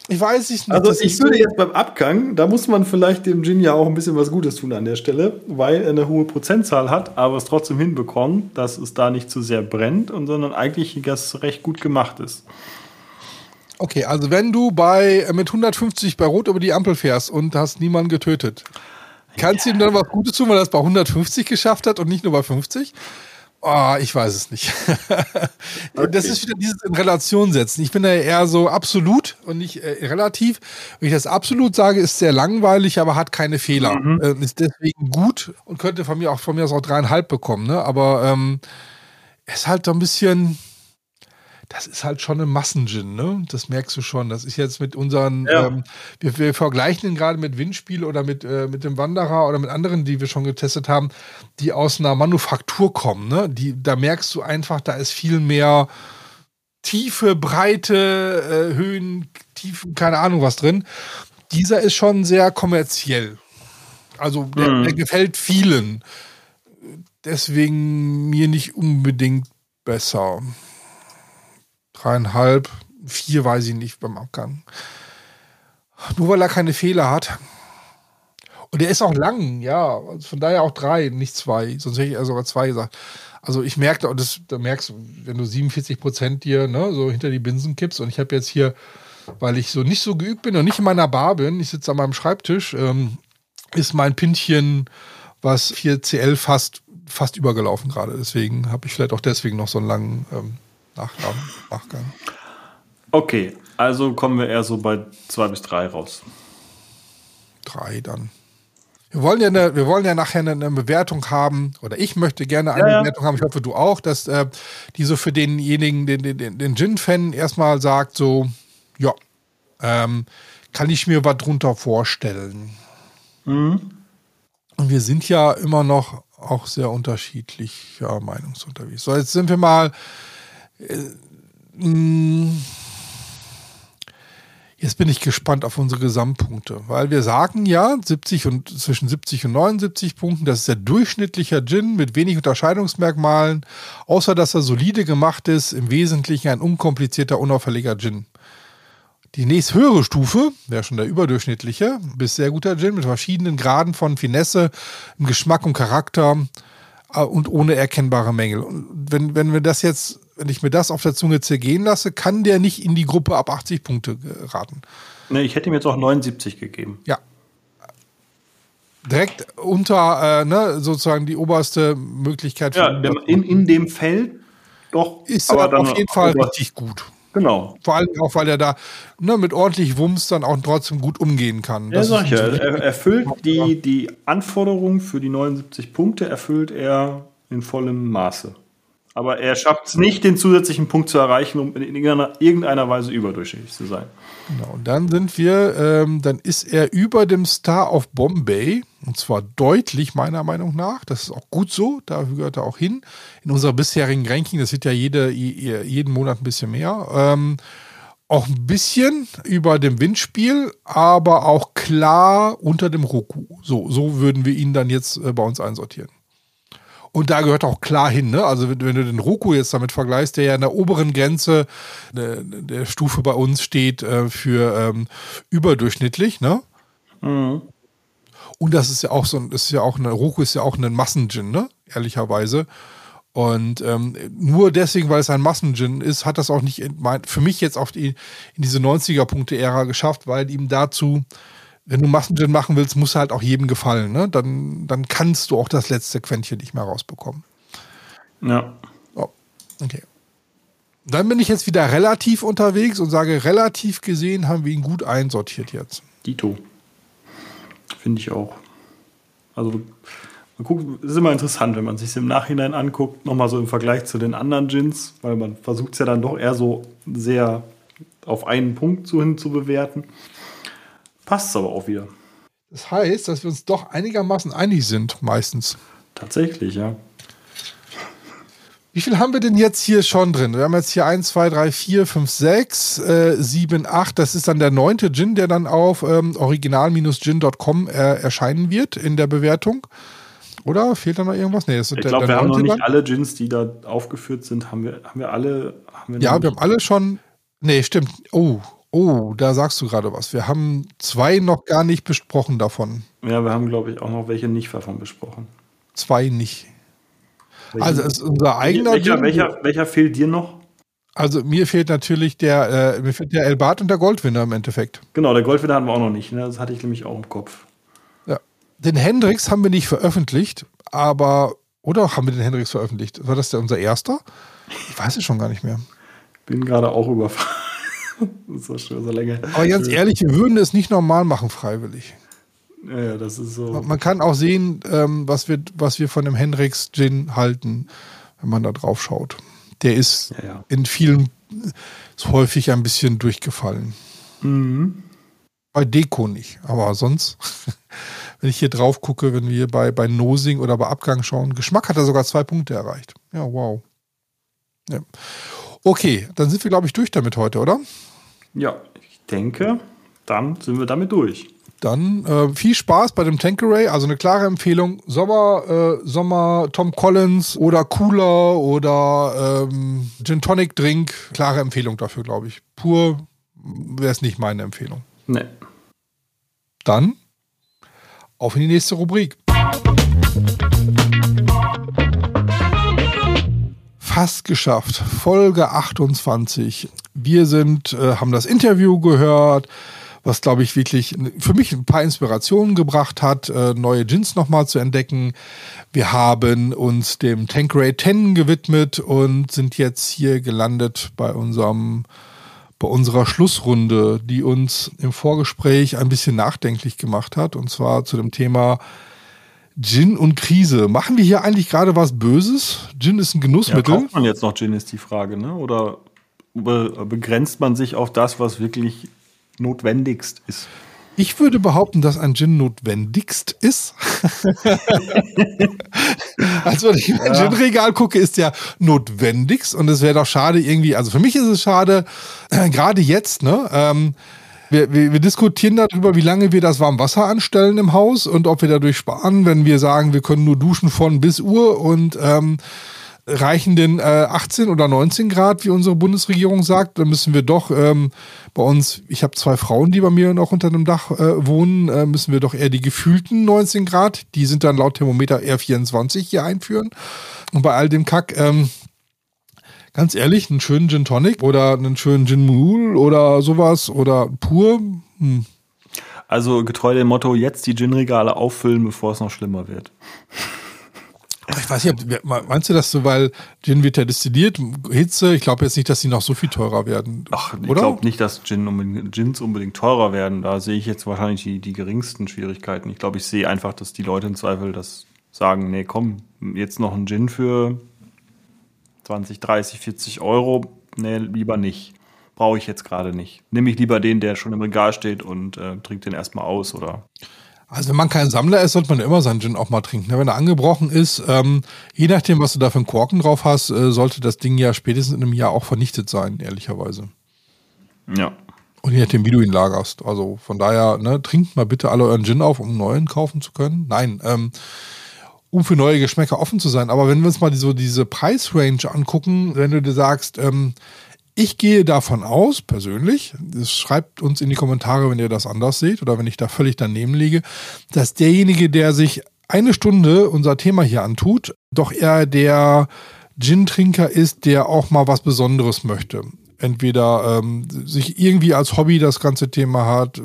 ich weiß nicht. Also ich würde jetzt beim Abgang, da muss man vielleicht dem Gin ja auch ein bisschen was Gutes tun an der Stelle, weil er eine hohe Prozentzahl hat, aber es trotzdem hinbekommt, dass es da nicht zu sehr brennt und sondern eigentlich das recht gut gemacht ist. Okay, also wenn du bei mit 150 bei Rot über die Ampel fährst und hast niemanden getötet, kannst du ihm dann was Gutes tun, weil er es bei 150 geschafft hat und nicht nur bei 50? Oh, ich weiß es nicht. okay. Das ist wieder dieses in Relation setzen. Ich bin da eher so absolut und nicht äh, relativ. Wenn ich das absolut sage, ist sehr langweilig, aber hat keine Fehler. Mhm. Äh, ist deswegen gut und könnte von mir auch von mir aus auch dreieinhalb bekommen. Ne? Aber ähm, ist halt so ein bisschen das ist halt schon ein Massengin, ne? Das merkst du schon. Das ist jetzt mit unseren, ja. ähm, wir, wir, vergleichen ihn gerade mit Windspiel oder mit, äh, mit dem Wanderer oder mit anderen, die wir schon getestet haben, die aus einer Manufaktur kommen, ne? Die, da merkst du einfach, da ist viel mehr Tiefe, Breite, äh, Höhen, Tiefen, keine Ahnung was drin. Dieser ist schon sehr kommerziell. Also der, mhm. der gefällt vielen. Deswegen mir nicht unbedingt besser dreieinhalb, vier weiß ich nicht beim Abgang. Nur weil er keine Fehler hat. Und er ist auch lang, ja. Also von daher auch drei, nicht zwei. Sonst hätte ich sogar zwei gesagt. Also ich merke, und das, da merkst du, wenn du 47 Prozent dir ne, so hinter die Binsen kippst und ich habe jetzt hier, weil ich so nicht so geübt bin und nicht in meiner Bar bin, ich sitze an meinem Schreibtisch, ähm, ist mein Pintchen, was 4CL fast, fast übergelaufen gerade. Deswegen habe ich vielleicht auch deswegen noch so einen langen ähm, Nachgang, Nachgang. Okay, also kommen wir eher so bei zwei bis drei raus. Drei dann. Wir wollen ja, eine, wir wollen ja nachher eine, Bewertung haben, oder ich möchte gerne eine ja, Bewertung haben, ich hoffe du auch, dass äh, die so für denjenigen, den, den, den Gin-Fan erstmal sagt, so, ja, ähm, kann ich mir was drunter vorstellen. Mhm. Und wir sind ja immer noch auch sehr unterschiedlicher Meinungsunterwegs. So, jetzt sind wir mal jetzt bin ich gespannt auf unsere Gesamtpunkte, weil wir sagen ja 70 und zwischen 70 und 79 Punkten, das ist der durchschnittliche Gin mit wenig Unterscheidungsmerkmalen, außer dass er solide gemacht ist, im Wesentlichen ein unkomplizierter, unauffälliger Gin. Die nächst höhere Stufe wäre schon der überdurchschnittliche, bis sehr guter Gin mit verschiedenen Graden von Finesse, Geschmack und Charakter äh, und ohne erkennbare Mängel. Und wenn, wenn wir das jetzt wenn ich mir das auf der Zunge zergehen lasse, kann der nicht in die Gruppe ab 80 Punkte geraten. Nee, ich hätte ihm jetzt auch 79 gegeben. Ja. Direkt unter, äh, ne, sozusagen die oberste Möglichkeit. Ja, in, in dem Feld doch. Ist aber dann auf jeden Fall richtig gut. Genau. Vor allem auch, weil er da ne, mit ordentlich Wumms dann auch trotzdem gut umgehen kann. Ja, sag ich ja. Er erfüllt die, die Anforderungen für die 79 Punkte, erfüllt er in vollem Maße. Aber er schafft es nicht, den zusätzlichen Punkt zu erreichen, um in irgendeiner, irgendeiner Weise überdurchschnittlich zu sein. Genau, und dann sind wir, ähm, dann ist er über dem Star of Bombay, und zwar deutlich meiner Meinung nach. Das ist auch gut so, da gehört er auch hin. In unserer bisherigen Ranking, das wird ja jede, jeden Monat ein bisschen mehr. Ähm, auch ein bisschen über dem Windspiel, aber auch klar unter dem Roku. So, so würden wir ihn dann jetzt äh, bei uns einsortieren. Und da gehört auch klar hin, ne? Also wenn, wenn du den Roku jetzt damit vergleichst, der ja an der oberen Grenze der, der Stufe bei uns steht äh, für ähm, überdurchschnittlich, ne? Mhm. Und das ist ja auch so, das ist ja auch eine, Roku ist ja auch ein Massengin, ne? Ehrlicherweise. Und ähm, nur deswegen, weil es ein Massengin ist, hat das auch nicht in, für mich jetzt auf die, in diese 90er-Punkte-Ära geschafft, weil ihm dazu wenn du Massengin machen willst, muss halt auch jedem gefallen. Ne? Dann, dann kannst du auch das letzte Quäntchen nicht mehr rausbekommen. Ja. Oh, okay. Dann bin ich jetzt wieder relativ unterwegs und sage, relativ gesehen haben wir ihn gut einsortiert jetzt. Dito. Finde ich auch. Also, man guckt, ist immer interessant, wenn man sich im Nachhinein anguckt, nochmal so im Vergleich zu den anderen Gins, weil man versucht es ja dann doch eher so sehr auf einen Punkt zu hin zu bewerten. Passt es aber auch wieder. Das heißt, dass wir uns doch einigermaßen einig sind, meistens. Tatsächlich, ja. Wie viel haben wir denn jetzt hier schon drin? Wir haben jetzt hier 1, 2, 3, 4, 5, 6, äh, 7, 8. Das ist dann der neunte Gin, der dann auf ähm, original-gin.com äh, erscheinen wird in der Bewertung. Oder fehlt da noch irgendwas? Nee, das ich glaube, wir haben noch nicht dann. alle Gins, die da aufgeführt sind, haben wir, haben wir alle. Haben wir ja, wir haben alle schon. Nee, stimmt. Oh, oh, da sagst du gerade was. Wir haben zwei noch gar nicht besprochen davon. Ja, wir haben, glaube ich, auch noch welche nicht davon besprochen. Zwei nicht. Also es ist unser eigener. Welcher, welcher, welcher fehlt dir noch? Also mir fehlt natürlich der, äh, mir fehlt der Elbart und der Goldwinner im Endeffekt. Genau, der Goldwinner hatten wir auch noch nicht. Ne? Das hatte ich nämlich auch im Kopf. Ja. Den Hendrix haben wir nicht veröffentlicht, aber oder haben wir den Hendrix veröffentlicht? War das der unser erster? Ich weiß es schon gar nicht mehr. Bin gerade auch überfahren. das ist schon so länger. Aber ganz ehrlich, wir würden es nicht normal machen, freiwillig. Ja, das ist so. Man kann auch sehen, ähm, was, wir, was wir von dem Hendrix Gin halten, wenn man da drauf schaut. Der ist ja, ja. in vielen ist häufig ein bisschen durchgefallen. Mhm. Bei Deko nicht, aber sonst, wenn ich hier drauf gucke, wenn wir bei, bei Nosing oder bei Abgang schauen, Geschmack hat er sogar zwei Punkte erreicht. Ja, wow. Ja. Okay, dann sind wir, glaube ich, durch damit heute, oder? Ja, ich denke, dann sind wir damit durch. Dann äh, viel Spaß bei dem Tankeray, also eine klare Empfehlung. Sommer, äh, Sommer Tom Collins oder Cooler oder ähm, Gin Tonic Drink, klare Empfehlung dafür, glaube ich. Pur wäre es nicht meine Empfehlung. Nee. Dann auf in die nächste Rubrik. Fast geschafft. Folge 28. Wir sind, äh, haben das Interview gehört was glaube ich wirklich für mich ein paar Inspirationen gebracht hat, äh, neue Gins nochmal zu entdecken. Wir haben uns dem Tanqueray 10 gewidmet und sind jetzt hier gelandet bei unserem bei unserer Schlussrunde, die uns im Vorgespräch ein bisschen nachdenklich gemacht hat, und zwar zu dem Thema Gin und Krise. Machen wir hier eigentlich gerade was Böses? Gin ist ein Genussmittel. Ja, kauft man jetzt noch Gin, ist die Frage, ne? Oder begrenzt man sich auf das, was wirklich notwendigst ist. Ich würde behaupten, dass ein Gin notwendigst ist. also wenn ich in ein ja. Gin-Regal gucke, ist der notwendigst und es wäre doch schade irgendwie, also für mich ist es schade, äh, gerade jetzt, ne, ähm, wir, wir, wir, diskutieren darüber, wie lange wir das Warmwasser anstellen im Haus und ob wir dadurch sparen, wenn wir sagen, wir können nur duschen von bis Uhr und ähm, reichen denn äh, 18 oder 19 Grad, wie unsere Bundesregierung sagt, dann müssen wir doch ähm, bei uns, ich habe zwei Frauen, die bei mir noch unter einem Dach äh, wohnen, äh, müssen wir doch eher die gefühlten 19 Grad, die sind dann laut Thermometer eher 24 hier einführen. Und bei all dem Kack, ähm, ganz ehrlich, einen schönen Gin Tonic oder einen schönen Gin Mule oder sowas oder pur. Hm. Also getreu dem Motto, jetzt die Gin-Regale auffüllen, bevor es noch schlimmer wird. Ich weiß nicht, meinst du das so, weil Gin wird ja destilliert, Hitze, ich glaube jetzt nicht, dass die noch so viel teurer werden. Ach, ich glaube nicht, dass Gin unbedingt, Gins unbedingt teurer werden. Da sehe ich jetzt wahrscheinlich die, die geringsten Schwierigkeiten. Ich glaube, ich sehe einfach, dass die Leute im Zweifel das sagen, nee, komm, jetzt noch ein Gin für 20, 30, 40 Euro. Nee, lieber nicht. Brauche ich jetzt gerade nicht. Nehme ich lieber den, der schon im Regal steht und äh, trinkt den erstmal aus oder also wenn man kein Sammler ist, sollte man immer seinen Gin auch mal trinken. Wenn er angebrochen ist, ähm, je nachdem, was du da für einen Korken drauf hast, äh, sollte das Ding ja spätestens in einem Jahr auch vernichtet sein, ehrlicherweise. Ja. Und je nachdem, wie du ihn lagerst. Also von daher, ne, trinkt mal bitte alle euren Gin auf, um einen neuen kaufen zu können. Nein, ähm, um für neue Geschmäcker offen zu sein. Aber wenn wir uns mal so diese Preisrange angucken, wenn du dir sagst, ähm, ich gehe davon aus, persönlich, das schreibt uns in die Kommentare, wenn ihr das anders seht oder wenn ich da völlig daneben liege, dass derjenige, der sich eine Stunde unser Thema hier antut, doch eher der Gin-Trinker ist, der auch mal was Besonderes möchte. Entweder ähm, sich irgendwie als Hobby das ganze Thema hat,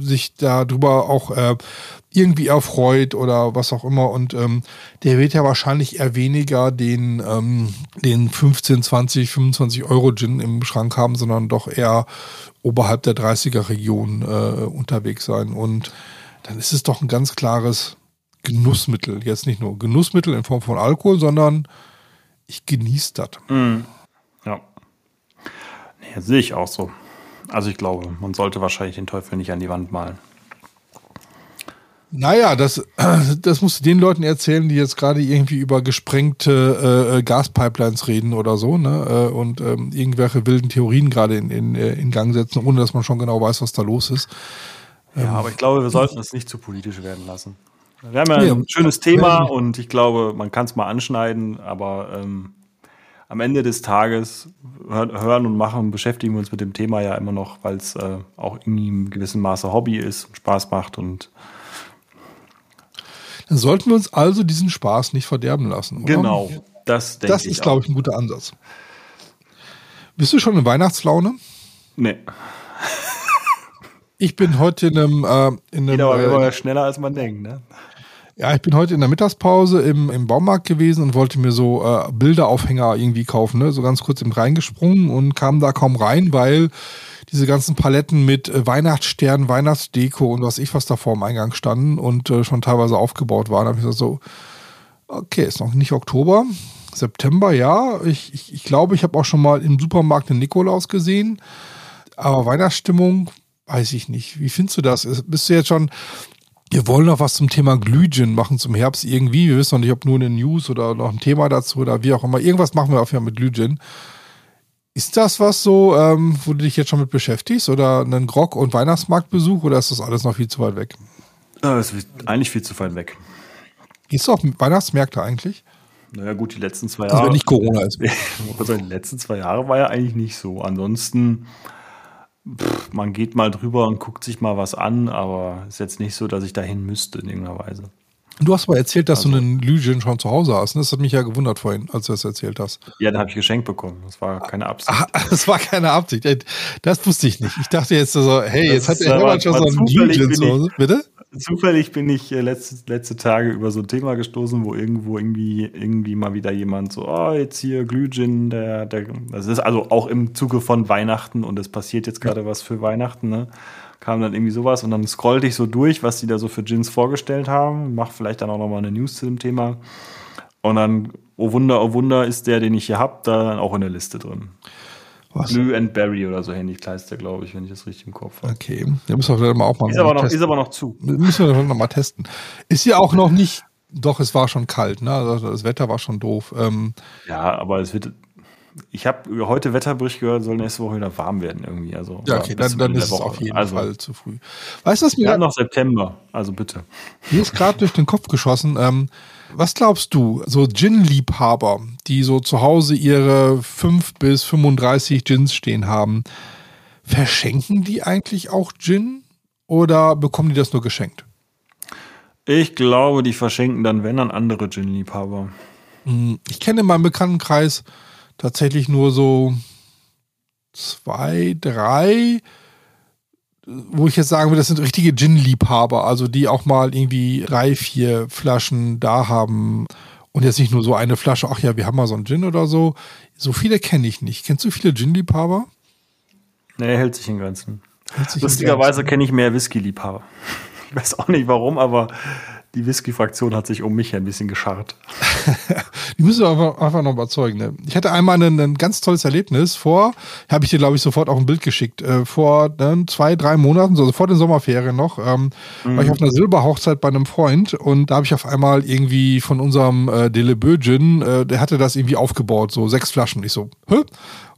sich darüber auch äh, irgendwie erfreut oder was auch immer. Und ähm, der wird ja wahrscheinlich eher weniger den, ähm, den 15, 20, 25 Euro Gin im Schrank haben, sondern doch eher oberhalb der 30er Region äh, unterwegs sein. Und dann ist es doch ein ganz klares Genussmittel. Jetzt nicht nur Genussmittel in Form von Alkohol, sondern ich genieße das. Mm. Ja. Nee, sehe ich auch so. Also ich glaube, man sollte wahrscheinlich den Teufel nicht an die Wand malen. Naja, das, das musst du den Leuten erzählen, die jetzt gerade irgendwie über gesprengte äh, Gaspipelines reden oder so, ne? Äh, und ähm, irgendwelche wilden Theorien gerade in, in, äh, in Gang setzen, ohne dass man schon genau weiß, was da los ist. Ja, ähm, aber ich glaube, wir sollten es nicht zu politisch werden lassen. Wir haben ja ein ja, schönes Thema und ich glaube, man kann es mal anschneiden, aber ähm, am Ende des Tages hören und machen, beschäftigen wir uns mit dem Thema ja immer noch, weil es äh, auch in gewissem Maße Hobby ist und Spaß macht und dann sollten wir uns also diesen Spaß nicht verderben lassen. Oder? Genau, das denke Das ist, glaube ich, ein guter Ansatz. Bist du schon in Weihnachtslaune? Nee. Ich bin heute in einem. Äh, in einem Geht aber äh, schneller, als man denkt, ne? Ja, ich bin heute in der Mittagspause im, im Baumarkt gewesen und wollte mir so äh, Bilderaufhänger irgendwie kaufen, ne? So ganz kurz im reingesprungen und kam da kaum rein, weil diese ganzen Paletten mit äh, Weihnachtssternen, Weihnachtsdeko und was ich was da vor dem Eingang standen und äh, schon teilweise aufgebaut waren. Da habe ich gesagt so, okay, ist noch nicht Oktober, September, ja. Ich, ich, ich glaube, ich habe auch schon mal im Supermarkt den Nikolaus gesehen. Aber Weihnachtsstimmung, weiß ich nicht. Wie findest du das? Bist du jetzt schon, wir wollen noch was zum Thema Glühgin machen zum Herbst irgendwie. Wir wissen noch nicht, ob nur eine News oder noch ein Thema dazu oder wie auch immer. Irgendwas machen wir auf jeden Fall mit Glühgin. Ist das was so, ähm, wo du dich jetzt schon mit beschäftigst? Oder einen Grog- und Weihnachtsmarktbesuch oder ist das alles noch viel zu weit weg? Das ist eigentlich viel zu weit weg. Gehst du auf Weihnachtsmärkte eigentlich? Naja, gut, die letzten zwei Jahre. Also wenn nicht Corona ist. Also die letzten zwei Jahre war ja eigentlich nicht so. Ansonsten, pff, man geht mal drüber und guckt sich mal was an, aber ist jetzt nicht so, dass ich dahin müsste in irgendeiner Weise. Du hast aber erzählt, dass also, du einen Lygen schon zu Hause hast. Das hat mich ja gewundert vorhin, als du das erzählt hast. Ja, den habe ich geschenkt bekommen. Das war keine Absicht. Ah, das war keine Absicht. Das wusste ich nicht. Ich dachte jetzt so, hey, jetzt das hat der Hermann schon so einen Lygen zu Hause. Bitte? Zufällig bin ich äh, letzte, letzte Tage über so ein Thema gestoßen, wo irgendwo irgendwie, irgendwie mal wieder jemand so, oh, jetzt hier Glühgin, der, der, das ist also auch im Zuge von Weihnachten und es passiert jetzt gerade ja. was für Weihnachten, ne? kam dann irgendwie sowas und dann scrollte ich so durch, was die da so für Gins vorgestellt haben, mach vielleicht dann auch nochmal eine News zu dem Thema und dann, oh Wunder, oh Wunder, ist der, den ich hier habe, da dann auch in der Liste drin. Was? Blue and Berry oder so ähnlich heißt der, glaube ich, wenn ich das richtig im Kopf habe. Okay, da müssen wir vielleicht mal auch mal ist aber noch, testen. Ist aber noch zu. Müssen wir noch mal testen. Ist ja auch noch nicht, doch, es war schon kalt, ne? Also das Wetter war schon doof. Ähm, ja, aber es wird ich habe heute Wetterbericht gehört, soll nächste Woche wieder warm werden irgendwie. Also, ja, okay, dann, dann ist es auf jeden also, Fall zu früh. Weißt du, was mir. Ja, noch September, also bitte. Mir ist gerade durch den Kopf geschossen. Ähm, was glaubst du, so Gin-Liebhaber, die so zu Hause ihre 5 bis 35 Gins stehen haben, verschenken die eigentlich auch Gin oder bekommen die das nur geschenkt? Ich glaube, die verschenken dann, wenn, an andere Gin-Liebhaber. Hm, ich kenne in meinem Bekanntenkreis tatsächlich nur so zwei, drei, wo ich jetzt sagen würde, das sind richtige Gin-Liebhaber, also die auch mal irgendwie drei, vier Flaschen da haben und jetzt nicht nur so eine Flasche, ach ja, wir haben mal so einen Gin oder so. So viele kenne ich nicht. Kennst du viele Gin-Liebhaber? Nee, hält sich in Grenzen. Lustigerweise kenne ich mehr Whisky-Liebhaber. Ich weiß auch nicht warum, aber die Whisky-Fraktion hat sich um mich ein bisschen gescharrt. die müssen wir einfach, einfach noch überzeugen. Ne? Ich hatte einmal ein, ein, ganz tolles Erlebnis vor, habe ich dir, glaube ich, sofort auch ein Bild geschickt, äh, vor äh, zwei, drei Monaten, also vor den Sommerferien noch, ähm, mhm. war ich auf einer Silberhochzeit bei einem Freund und da habe ich auf einmal irgendwie von unserem äh, Delebögin, äh, der hatte das irgendwie aufgebaut, so sechs Flaschen. Ich so, hä?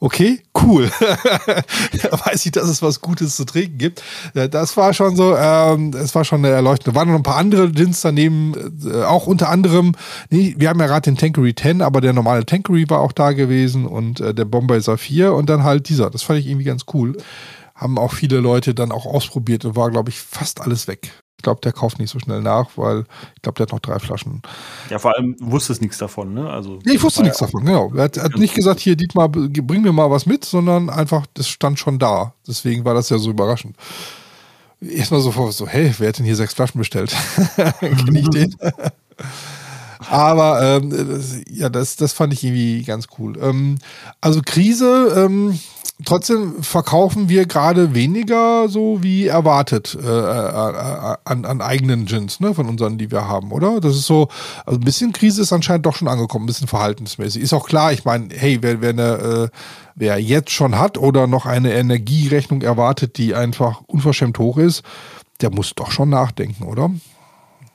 Okay, cool. da weiß ich, dass es was Gutes zu trinken gibt. Äh, das war schon so, ähm, es war schon eine Erleuchtung. Da waren noch ein paar andere Gins daneben, äh, auch unter anderem, nee, wir haben ja gerade den Tankery 10, aber der normale Tankery war auch da gewesen und äh, der Bombay Saphir und dann halt dieser. Das fand ich irgendwie ganz cool. Haben auch viele Leute dann auch ausprobiert und war, glaube ich, fast alles weg. Ich glaube, der kauft nicht so schnell nach, weil ich glaube, der hat noch drei Flaschen. Ja, vor allem wusste es nichts davon, ne? Also, nee, ich wusste nichts davon, genau. Er hat, hat nicht gesagt, hier, Dietmar, bring mir mal was mit, sondern einfach, das stand schon da. Deswegen war das ja so überraschend. Erstmal so vor, so, hey, wer hat denn hier sechs Flaschen bestellt? Kenne ich den? Aber ähm, das, ja, das, das fand ich irgendwie ganz cool. Ähm, also Krise, ähm, trotzdem verkaufen wir gerade weniger so wie erwartet äh, äh, an, an eigenen Gins, ne, von unseren, die wir haben, oder? Das ist so, also ein bisschen Krise ist anscheinend doch schon angekommen, ein bisschen verhaltensmäßig. Ist auch klar, ich meine, hey, wer, wer, eine, äh, wer jetzt schon hat oder noch eine Energierechnung erwartet, die einfach unverschämt hoch ist, der muss doch schon nachdenken, oder?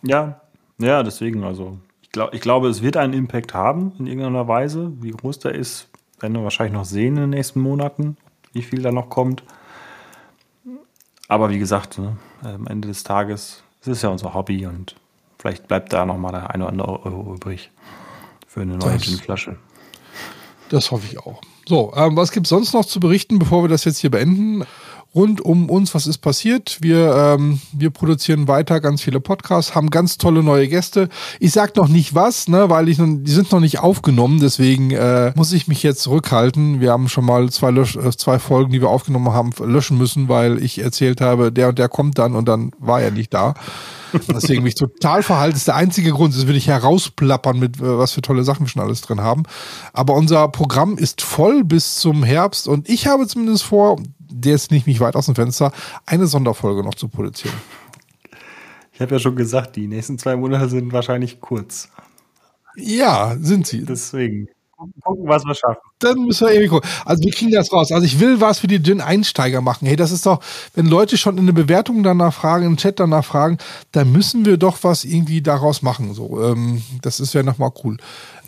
Ja, ja, deswegen, also ich, glaub, ich glaube, es wird einen Impact haben in irgendeiner Weise. Wie groß der ist, werden wir wahrscheinlich noch sehen in den nächsten Monaten, wie viel da noch kommt. Aber wie gesagt, ne, am Ende des Tages, es ist ja unser Hobby und vielleicht bleibt da noch mal der eine oder andere Euro übrig für eine neue Ginflasche. Das hoffe ich auch. So, ähm, was gibt es sonst noch zu berichten, bevor wir das jetzt hier beenden? Rund um uns, was ist passiert. Wir, ähm, wir produzieren weiter ganz viele Podcasts, haben ganz tolle neue Gäste. Ich sag noch nicht was, ne, weil ich die sind noch nicht aufgenommen, deswegen äh, muss ich mich jetzt zurückhalten. Wir haben schon mal zwei, Lösch äh, zwei Folgen, die wir aufgenommen haben, löschen müssen, weil ich erzählt habe, der und der kommt dann und dann war er nicht da. Deswegen mich total verhalten. Das ist der einzige Grund. Das will ich herausplappern, mit äh, was für tolle Sachen wir schon alles drin haben. Aber unser Programm ist voll bis zum Herbst und ich habe zumindest vor, der ist nicht mich weit aus dem Fenster, eine Sonderfolge noch zu produzieren. Ich habe ja schon gesagt, die nächsten zwei Monate sind wahrscheinlich kurz. Ja, sind sie. Deswegen gucken, was wir schaffen. Dann müssen wir irgendwie gucken. Also wir kriegen das raus. Also ich will was für die Gin-Einsteiger machen. Hey, das ist doch, wenn Leute schon in der Bewertung danach fragen, im Chat danach fragen, dann müssen wir doch was irgendwie daraus machen. So, ähm, das ist ja nochmal cool.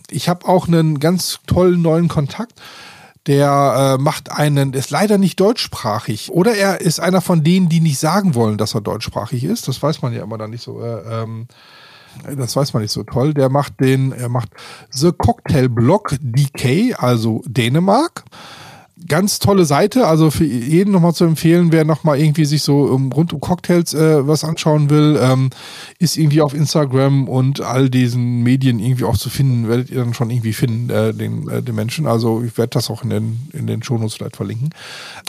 Ich habe auch einen ganz tollen neuen Kontakt der äh, macht einen, ist leider nicht deutschsprachig. Oder er ist einer von denen, die nicht sagen wollen, dass er deutschsprachig ist. Das weiß man ja immer dann nicht so. Äh, ähm, das weiß man nicht so toll. Der macht den, er macht The Cocktail Block DK, also Dänemark ganz tolle Seite, also für jeden nochmal zu empfehlen, wer nochmal irgendwie sich so um, rund um Cocktails äh, was anschauen will, ähm, ist irgendwie auf Instagram und all diesen Medien irgendwie auch zu finden, werdet ihr dann schon irgendwie finden, äh, den, äh, den Menschen. Also ich werde das auch in den, in den Shownotes vielleicht verlinken.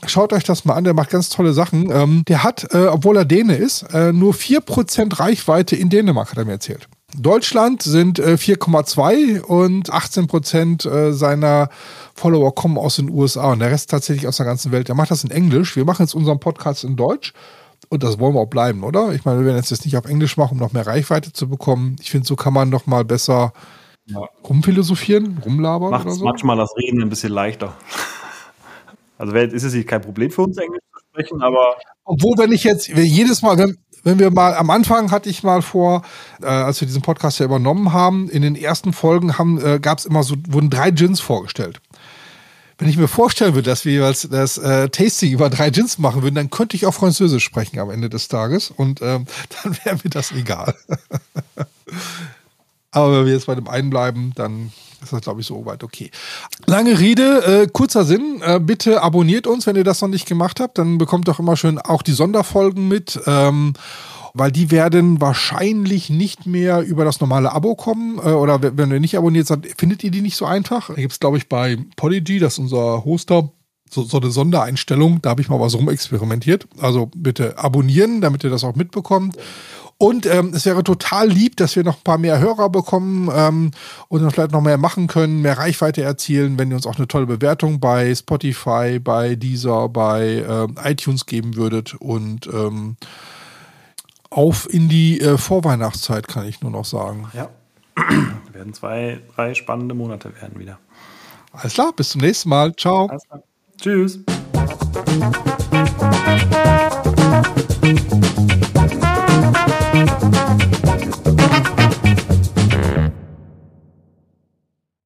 Schaut euch das mal an, der macht ganz tolle Sachen. Ähm, der hat, äh, obwohl er Däne ist, äh, nur vier Prozent Reichweite in Dänemark, hat er mir erzählt. Deutschland sind äh, 4,2 und 18 Prozent äh, seiner Follower kommen aus den USA und der Rest tatsächlich aus der ganzen Welt. Er macht das in Englisch. Wir machen jetzt unseren Podcast in Deutsch. Und das wollen wir auch bleiben, oder? Ich meine, wir werden jetzt das nicht auf Englisch machen, um noch mehr Reichweite zu bekommen. Ich finde, so kann man noch mal besser ja. rumphilosophieren, rumlabern Macht so. manchmal das Reden ein bisschen leichter. Also ist es kein Problem für uns, Englisch zu sprechen, aber... Obwohl, wenn ich jetzt, wenn jedes Mal, wenn, wenn wir mal, am Anfang hatte ich mal vor, äh, als wir diesen Podcast ja übernommen haben, in den ersten Folgen äh, gab es immer so, wurden drei Gins vorgestellt wenn ich mir vorstellen würde, dass wir das, das äh, Tasting über drei Gins machen würden, dann könnte ich auch Französisch sprechen am Ende des Tages und ähm, dann wäre mir das egal. Aber wenn wir jetzt bei dem einen bleiben, dann ist das, glaube ich, so weit okay. Lange Rede, äh, kurzer Sinn. Äh, bitte abonniert uns, wenn ihr das noch nicht gemacht habt. Dann bekommt doch immer schön auch die Sonderfolgen mit. Ähm, weil die werden wahrscheinlich nicht mehr über das normale Abo kommen. Äh, oder wenn ihr nicht abonniert seid, findet ihr die nicht so einfach. Da gibt es, glaube ich, bei Polyg, das ist unser Hoster, so, so eine Sondereinstellung. Da habe ich mal was rumexperimentiert. Also bitte abonnieren, damit ihr das auch mitbekommt. Und ähm, es wäre total lieb, dass wir noch ein paar mehr Hörer bekommen ähm, und dann vielleicht noch mehr machen können, mehr Reichweite erzielen, wenn ihr uns auch eine tolle Bewertung bei Spotify, bei Deezer, bei ähm, iTunes geben würdet. Und ähm, auf in die äh, Vorweihnachtszeit, kann ich nur noch sagen. Ja. werden zwei, drei spannende Monate werden wieder. Alles klar, bis zum nächsten Mal. Ciao. Tschüss.